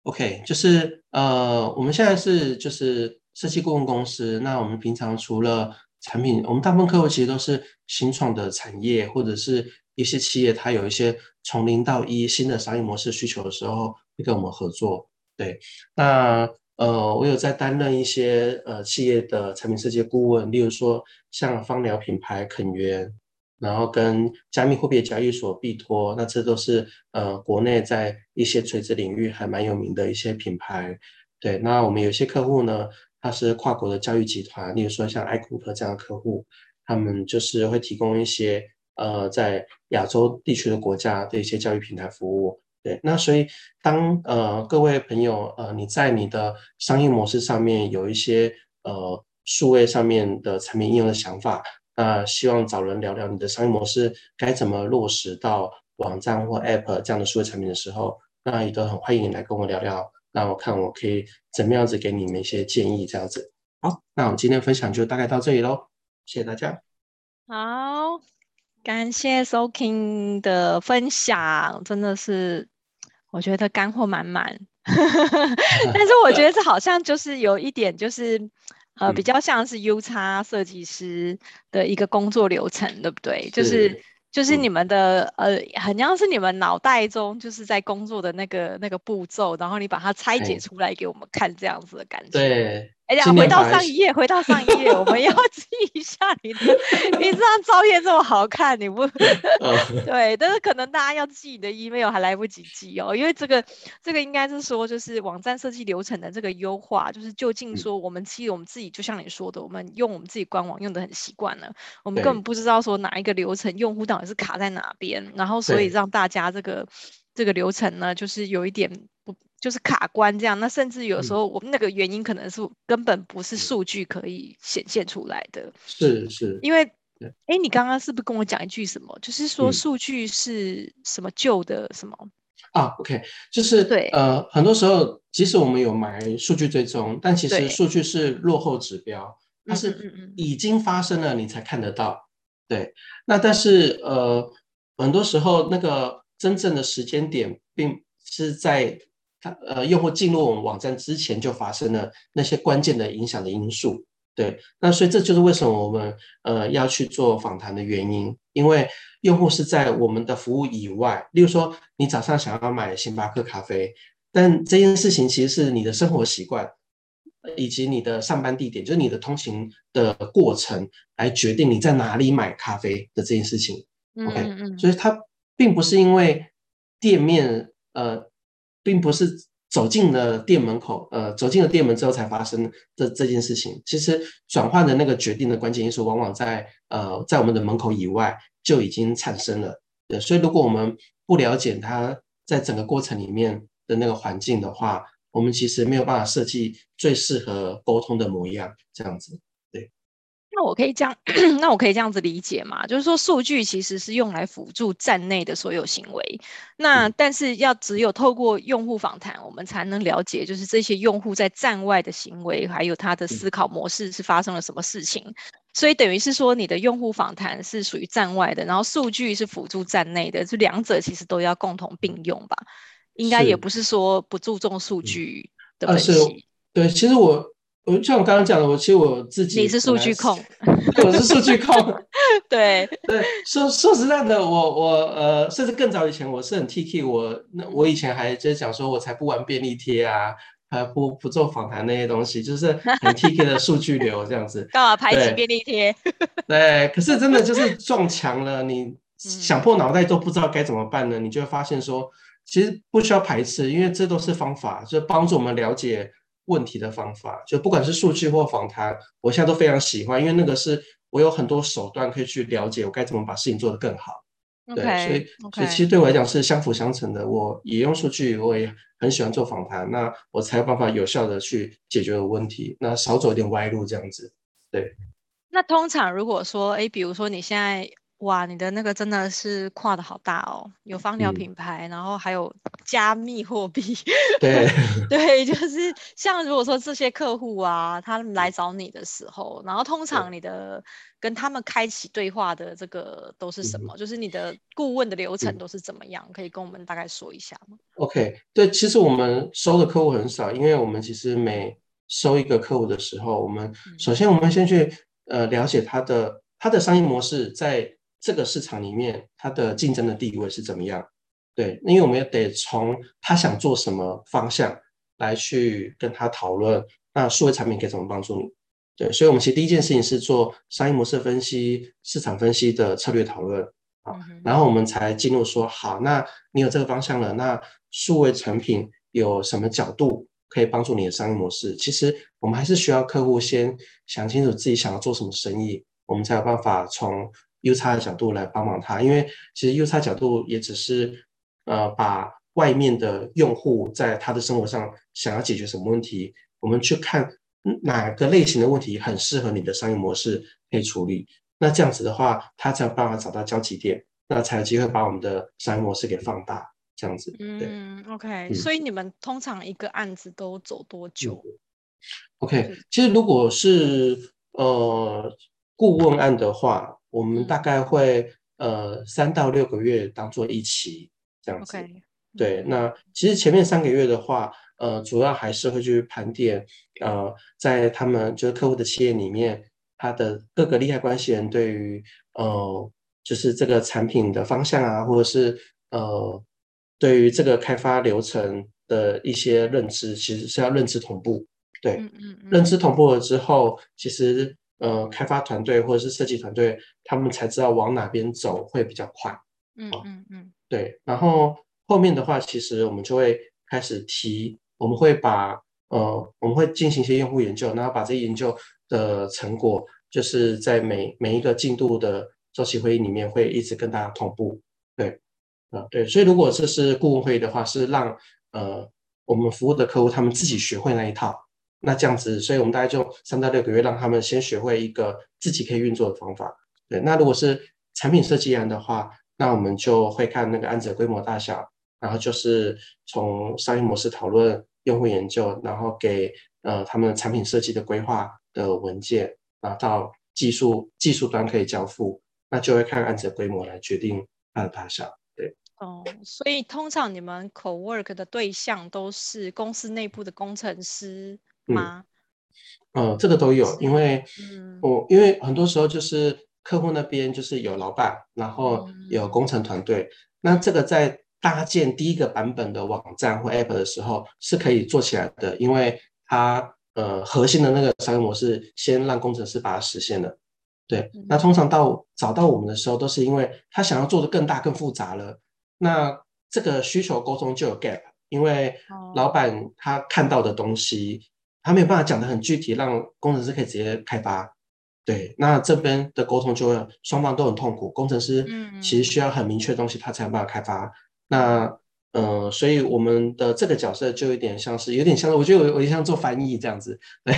OK，就是呃，我们现在是就是设计顾问公司。那我们平常除了产品，我们大部分客户其实都是新创的产业，或者是一些企业，它有一些从零到一新的商业模式需求的时候，会跟我们合作。对，那呃，我有在担任一些呃企业的产品设计顾问，例如说像芳疗品牌肯源。然后跟加密货币交易所币托，那这都是呃国内在一些垂直领域还蛮有名的一些品牌。对，那我们有些客户呢，他是跨国的教育集团，例如说像 iGroup 这样的客户，他们就是会提供一些呃在亚洲地区的国家的一些教育平台服务。对，那所以当呃各位朋友呃你在你的商业模式上面有一些呃数位上面的产品应用的想法。那希望找人聊聊你的商业模式该怎么落实到网站或 App 这样的数位产品的时候，那也都很欢迎你来跟我聊聊。那我看我可以怎么样子给你们一些建议，这样子。好，那我们今天分享就大概到这里喽，谢谢大家。好，感谢 Soking 的分享，真的是我觉得干货满满。但是我觉得这好像就是有一点，就是呃，比较像是 UX 设计师的一个工作流程，对不对？就是。就是你们的、嗯、呃，很像是你们脑袋中就是在工作的那个那个步骤，然后你把它拆解出来给我们看，这样子的感觉。对。哎呀，回到上一页，回到上一页，我们要 记一下你的，你这张照片这么好看，你不？对，但是可能大家要记你的 email 还来不及记哦，因为这个这个应该是说，就是网站设计流程的这个优化，就是究竟说我们其实我们自己就像你说的，我们用我们自己官网用的很习惯了，我们根本不知道说哪一个流程用户到底是卡在哪边，然后所以让大家这个这个流程呢，就是有一点不。就是卡关这样，那甚至有时候我们那个原因可能是根本不是数据可以显现出来的。是是，因为，哎，你刚刚是不是跟我讲一句什么？就是说数据是什么旧的什么？啊，OK，就是对，呃，很多时候即使我们有埋数据追踪，但其实数据是落后指标，它是已经发生了你才看得到。对，那但是呃，很多时候那个真正的时间点并是在。它呃，用户进入我们网站之前就发生了那些关键的影响的因素，对，那所以这就是为什么我们呃要去做访谈的原因，因为用户是在我们的服务以外，例如说你早上想要买星巴克咖啡，但这件事情其实是你的生活习惯以及你的上班地点，就是你的通勤的过程来决定你在哪里买咖啡的这件事情。嗯嗯嗯，OK，所以它并不是因为店面呃。并不是走进了店门口，呃，走进了店门之后才发生的这件事情。其实转换的那个决定的关键因素，往往在呃在我们的门口以外就已经产生了。对，所以如果我们不了解它在整个过程里面的那个环境的话，我们其实没有办法设计最适合沟通的模样，这样子。那我可以这样，那我可以这样子理解嘛？就是说，数据其实是用来辅助站内的所有行为。那但是要只有透过用户访谈，我们才能了解，就是这些用户在站外的行为，还有他的思考模式是发生了什么事情。所以等于是说，你的用户访谈是属于站外的，然后数据是辅助站内的，这两者其实都要共同并用吧？应该也不是说不注重数据的分析。啊、对，其实我。我像我刚刚讲的，我其实我自己，你是数据控，我是数据控，对对，说说实在的，我我呃，甚至更早以前我是很 T K，我那我以前还就是讲说，我才不玩便利贴啊，还不不做访谈那些东西，就是很 T K 的数据流这样子。干嘛排挤便利贴？对，可是真的就是撞墙了，你想破脑袋都不知道该怎么办呢？你就会发现说，其实不需要排斥，因为这都是方法，就帮助我们了解。问题的方法，就不管是数据或访谈，我现在都非常喜欢，因为那个是我有很多手段可以去了解我该怎么把事情做得更好。Okay, 对，所以.所以其实对我来讲是相辅相成的。我也用数据，我也很喜欢做访谈，那我才有办法有效的去解决问题，那少走一点歪路这样子。对。那通常如果说，哎，比如说你现在。哇，你的那个真的是跨的好大哦，有芳疗品牌，嗯，然后还有加密货币，对 对，就是像如果说这些客户啊，他们来找你的时候，然后通常你的跟他们开启对话的这个都是什么？就是你的顾问的流程都是怎么样？可以跟我们大概说一下吗？OK，对，其实我们收的客户很少，因为我们其实每收一个客户的时候，我们首先我们先去呃了解他的他的商业模式在。这个市场里面，它的竞争的地位是怎么样？对，因为我们也得从他想做什么方向来去跟他讨论，那数位产品可以怎么帮助你？对，所以我们其实第一件事情是做商业模式分析、市场分析的策略讨论啊，然后我们才进入说，好，那你有这个方向了，那数位产品有什么角度可以帮助你的商业模式？其实我们还是需要客户先想清楚自己想要做什么生意，我们才有办法从。U 差的角度来帮忙他，因为其实 U 差角度也只是呃把外面的用户在他的生活上想要解决什么问题，我们去看哪个类型的问题很适合你的商业模式可以处理。那这样子的话，他才有办法找到交集点，那才有机会把我们的商业模式给放大。这样子，嗯，OK，所以你们通常一个案子都走多久？嗯，OK，其实如果是呃顾问案的话。我们大概会呃三到六个月当做一期这样子。Okay. 对，那其实前面三个月的话，呃，主要还是会去盘点，呃，在他们就是客户的企业里面，他的各个利害关系人对于呃，就是这个产品的方向啊，或者是呃，对于这个开发流程的一些认知，其实是要认知同步。对，嗯嗯嗯，认知同步了之后，其实呃，开发团队或者是设计团队，他们才知道往哪边走会比较快。嗯嗯嗯，对，然后。后面的话，其实我们就会开始提，我们会把呃，我们会进行一些用户研究，然后把这些研究的成果，就是在每每一个进度的周期会议里面，会一直跟大家同步。对，啊、对，所以如果这是顾问会议的话，是让呃我们服务的客户他们自己学会那一套，那这样子，所以我们大概就三到六个月，让他们先学会一个自己可以运作的方法。对，那如果是产品设计案的话，那我们就会看那个案子的规模大小。然后就是从商业模式讨论、用户研究，然后给呃他们产品设计的规划的文件，然后到技术技术端可以交付，那就会看案子的规模来决定它的大小。对，哦，所以通常你们 co-work 的对象都是公司内部的工程师吗？嗯，呃、这个都有，因为嗯，我因为很多时候就是客户那边就是有老板，然后有工程团队，嗯、那这个在。搭建第一个版本的网站或 App 的时候是可以做起来的，因为它呃核心的那个商业模式先让工程师把它实现了。对，那通常到找到我们的时候，都是因为他想要做的更大更复杂了。那这个需求沟通就有 gap，因为老板他看到的东西，他没有办法讲得很具体，让工程师可以直接开发。对，那这边的沟通就会双方都很痛苦。工程师其实需要很明确的东西，他才有办法开发。那呃，所以我们的这个角色就有点像是，有点像，我觉得我有点像做翻译这样子，对，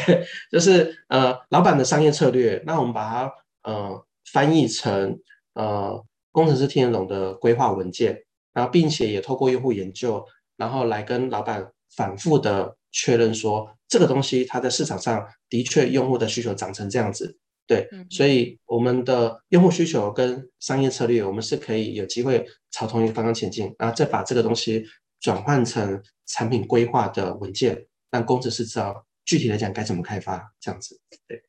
就是呃，老板的商业策略，那我们把它呃翻译成呃工程师听得懂的规划文件，然后并且也透过用户研究，然后来跟老板反复的确认说，这个东西它在市场上的确用户的需求长成这样子。对，所以我们的用户需求跟商业策略，我们是可以有机会朝同一个方向前进，然后再把这个东西转换成产品规划的文件，让工程师知道具体来讲该怎么开发，这样子。对，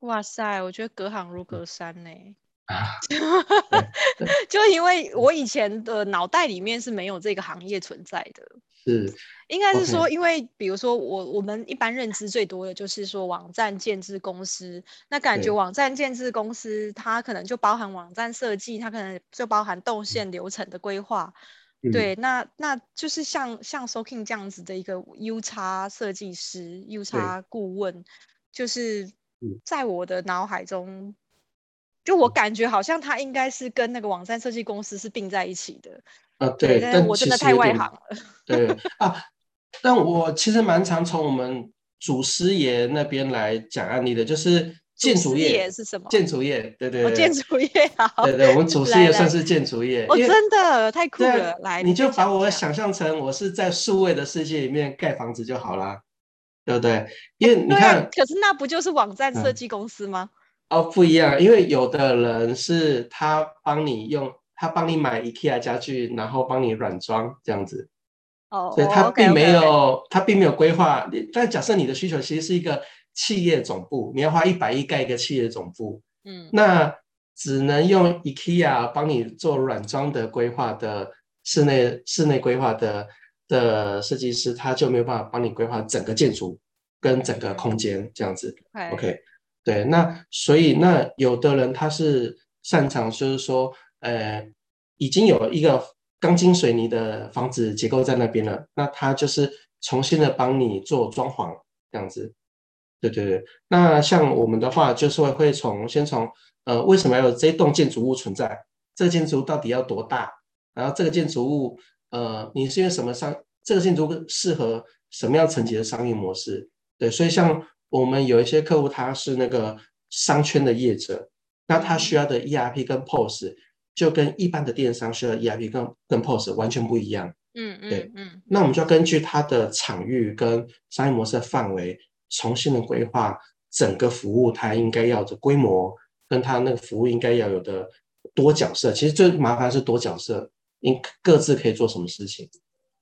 哇塞，我觉得隔行如隔山呢。啊，就因为我以前的脑袋里面是没有这个行业存在的。是，应该是说，因为比如说我我们一般认知最多的就是说网站建置公司，那感觉网站建置公司它可能就包含网站设计，它可能就包含动线流程的规划，嗯、对，那那就是像像 Soking 这样子的一个 U 叉设计师、U 叉顾问，就是在我的脑海中。就我感觉好像他应该是跟那个网站设计公司是并在一起的啊，对，但我真的太外行了。对啊，但我其实蛮常从我们祖师爷那边来讲案例的，就是建筑业是什么？建筑业，对对对，建筑业啊。对对，我们祖师爷算是建筑业。哦，真的太酷了，来，你就把我想象成我是在数位的世界里面盖房子就好啦，对不对？因为你看，可是那不就是网站设计公司吗？哦，不一样，因为有的人是他帮你用，他帮你买 IKEA 家具，然后帮你软装这样子。哦，oh, 所以他并没有，oh, okay, okay. 他并没有规划。但假设你的需求其实是一个企业总部，你要花一百亿盖一个企业总部，嗯，那只能用 IKEA 帮你做软装的规划的室内室内规划的的设计师，他就没有办法帮你规划整个建筑跟整个空间这样子。Okay. OK。对，那所以那有的人他是擅长，就是说，呃，已经有一个钢筋水泥的房子结构在那边了，那他就是重新的帮你做装潢这样子。对对对，那像我们的话，就是会会从先从呃，为什么要有这栋建筑物存在？这个建筑到底要多大？然后这个建筑物，呃，你是因为什么商？这个建筑适合什么样层级的商业模式？对，所以像。我们有一些客户，他是那个商圈的业者，那他需要的 ERP 跟 POS 就跟一般的电商需要 EIP 跟跟 POS 完全不一样。嗯嗯，对，嗯。那我们就要根据它的场域跟商业模式的范围，重新的规划整个服务，它应该要的规模跟它那个服务应该要有的多角色。其实最麻烦是多角色，应各自可以做什么事情。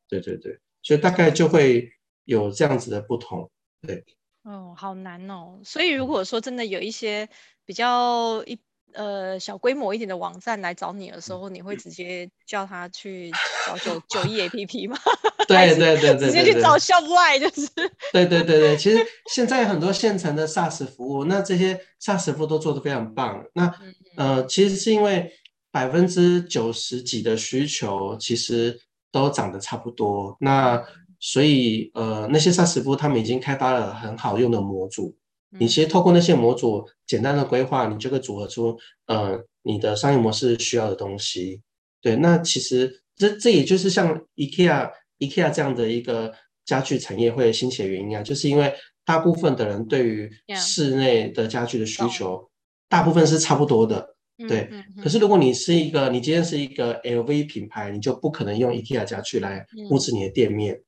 对对对，所以大概就会有这样子的不同。对，哦，好难哦。所以如果说真的有一些比较一。呃，小规模一点的网站来找你的时候，你会直接叫他去找九九亿 APP 吗？对对对对，直接去找 Shopline 就是。对对对对，其实现在很多现成的 SaaS 服务，那这些 SaaS 服务都做得非常棒。那呃，其实是因为百分之九十几的需求其实都长得差不多，那所以呃，那些 SaaS 服务他们已经开发了很好用的模组。你其实透过那些模组简单的规划，你就可以组合出呃你的商业模式需要的东西。对，那其实这这也就是像 IKEA IKEA 这样的一个家具产业会兴起的原因啊，就是因为大部分的人对于室内的家具的需求，大部分是差不多的。对，可是如果你是一个，你今天是一个 LV 品牌，你就不可能用 IKEA 家具来布置你的店面。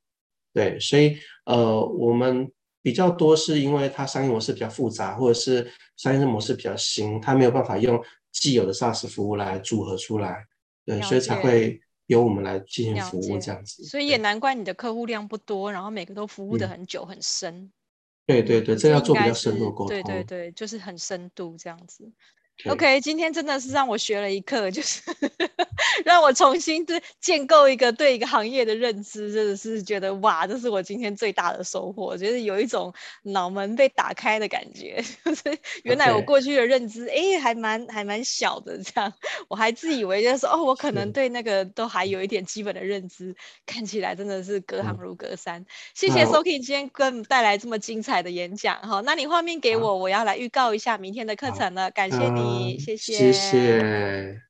对，所以呃我们。比较多是因为它商业模式比较复杂，或者是商业模式比较新，它没有办法用既有的 SaaS 服务来组合出来，对，所以才会由我们来进行服务这样子。所以也难怪你的客户量不多，然后每个都服务的很久、嗯、很深。对对对，这要做比较深入沟通。对对对，就是很深度这样子。OK，今天真的是让我学了一课，就是 让我重新的建构一个对一个行业的认知，真的是觉得哇，这是我今天最大的收获，就是有一种脑门被打开的感觉。就是原来我过去的认知，哎还蛮还蛮小的，这样。我还自以为就是说哦，我可能对那个都还有一点基本的认知，看起来真的是隔行如隔山。嗯、谢谢 Soking 今天给我们带来这么精彩的演讲哈，那你画面给我，我要来预告一下明天的课程了，感谢你。谢谢，谢谢。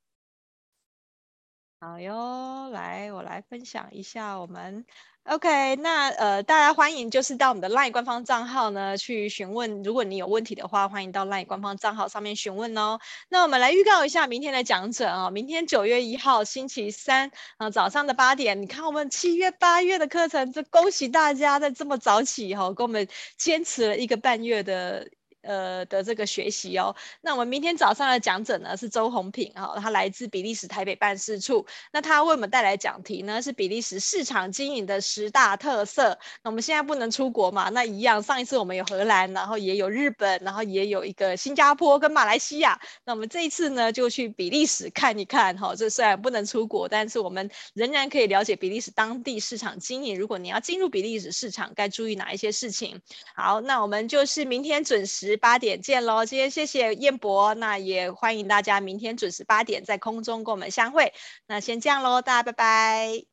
好哟，来，我来分享一下我们。OK，那呃，大家欢迎就是到我们的 LINE 官方账号呢去询问，如果你有问题的话，欢迎到 LINE 官方账号上面询问哦。那我们来预告一下明天的讲者啊，明天九月一号星期三啊早上的八点，你看我们七月八月的课程，这恭喜大家在这么早起哈，跟我们坚持了一个半月的。呃的这个学习哦，那我们明天早上的讲者呢是周红品哈，他来自比利时台北办事处，那他为我们带来讲题呢是比利时市场经营的十大特色。那我们现在不能出国嘛，那一样，上一次我们有荷兰，然后也有日本，然后也有一个新加坡跟马来西亚，那我们这一次呢就去比利时看一看哈，这虽然不能出国，但是我们仍然可以了解比利时当地市场经营。如果你要进入比利时市场，该注意哪一些事情？好，那我们就是明天准时。八点见喽！今天谢谢燕博，那也欢迎大家明天准时八点在空中跟我们相会。那先这样喽，大家拜拜。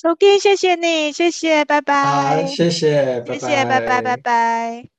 Soking，谢谢你，谢谢，拜拜。好，谢谢，谢谢，拜拜，拜拜。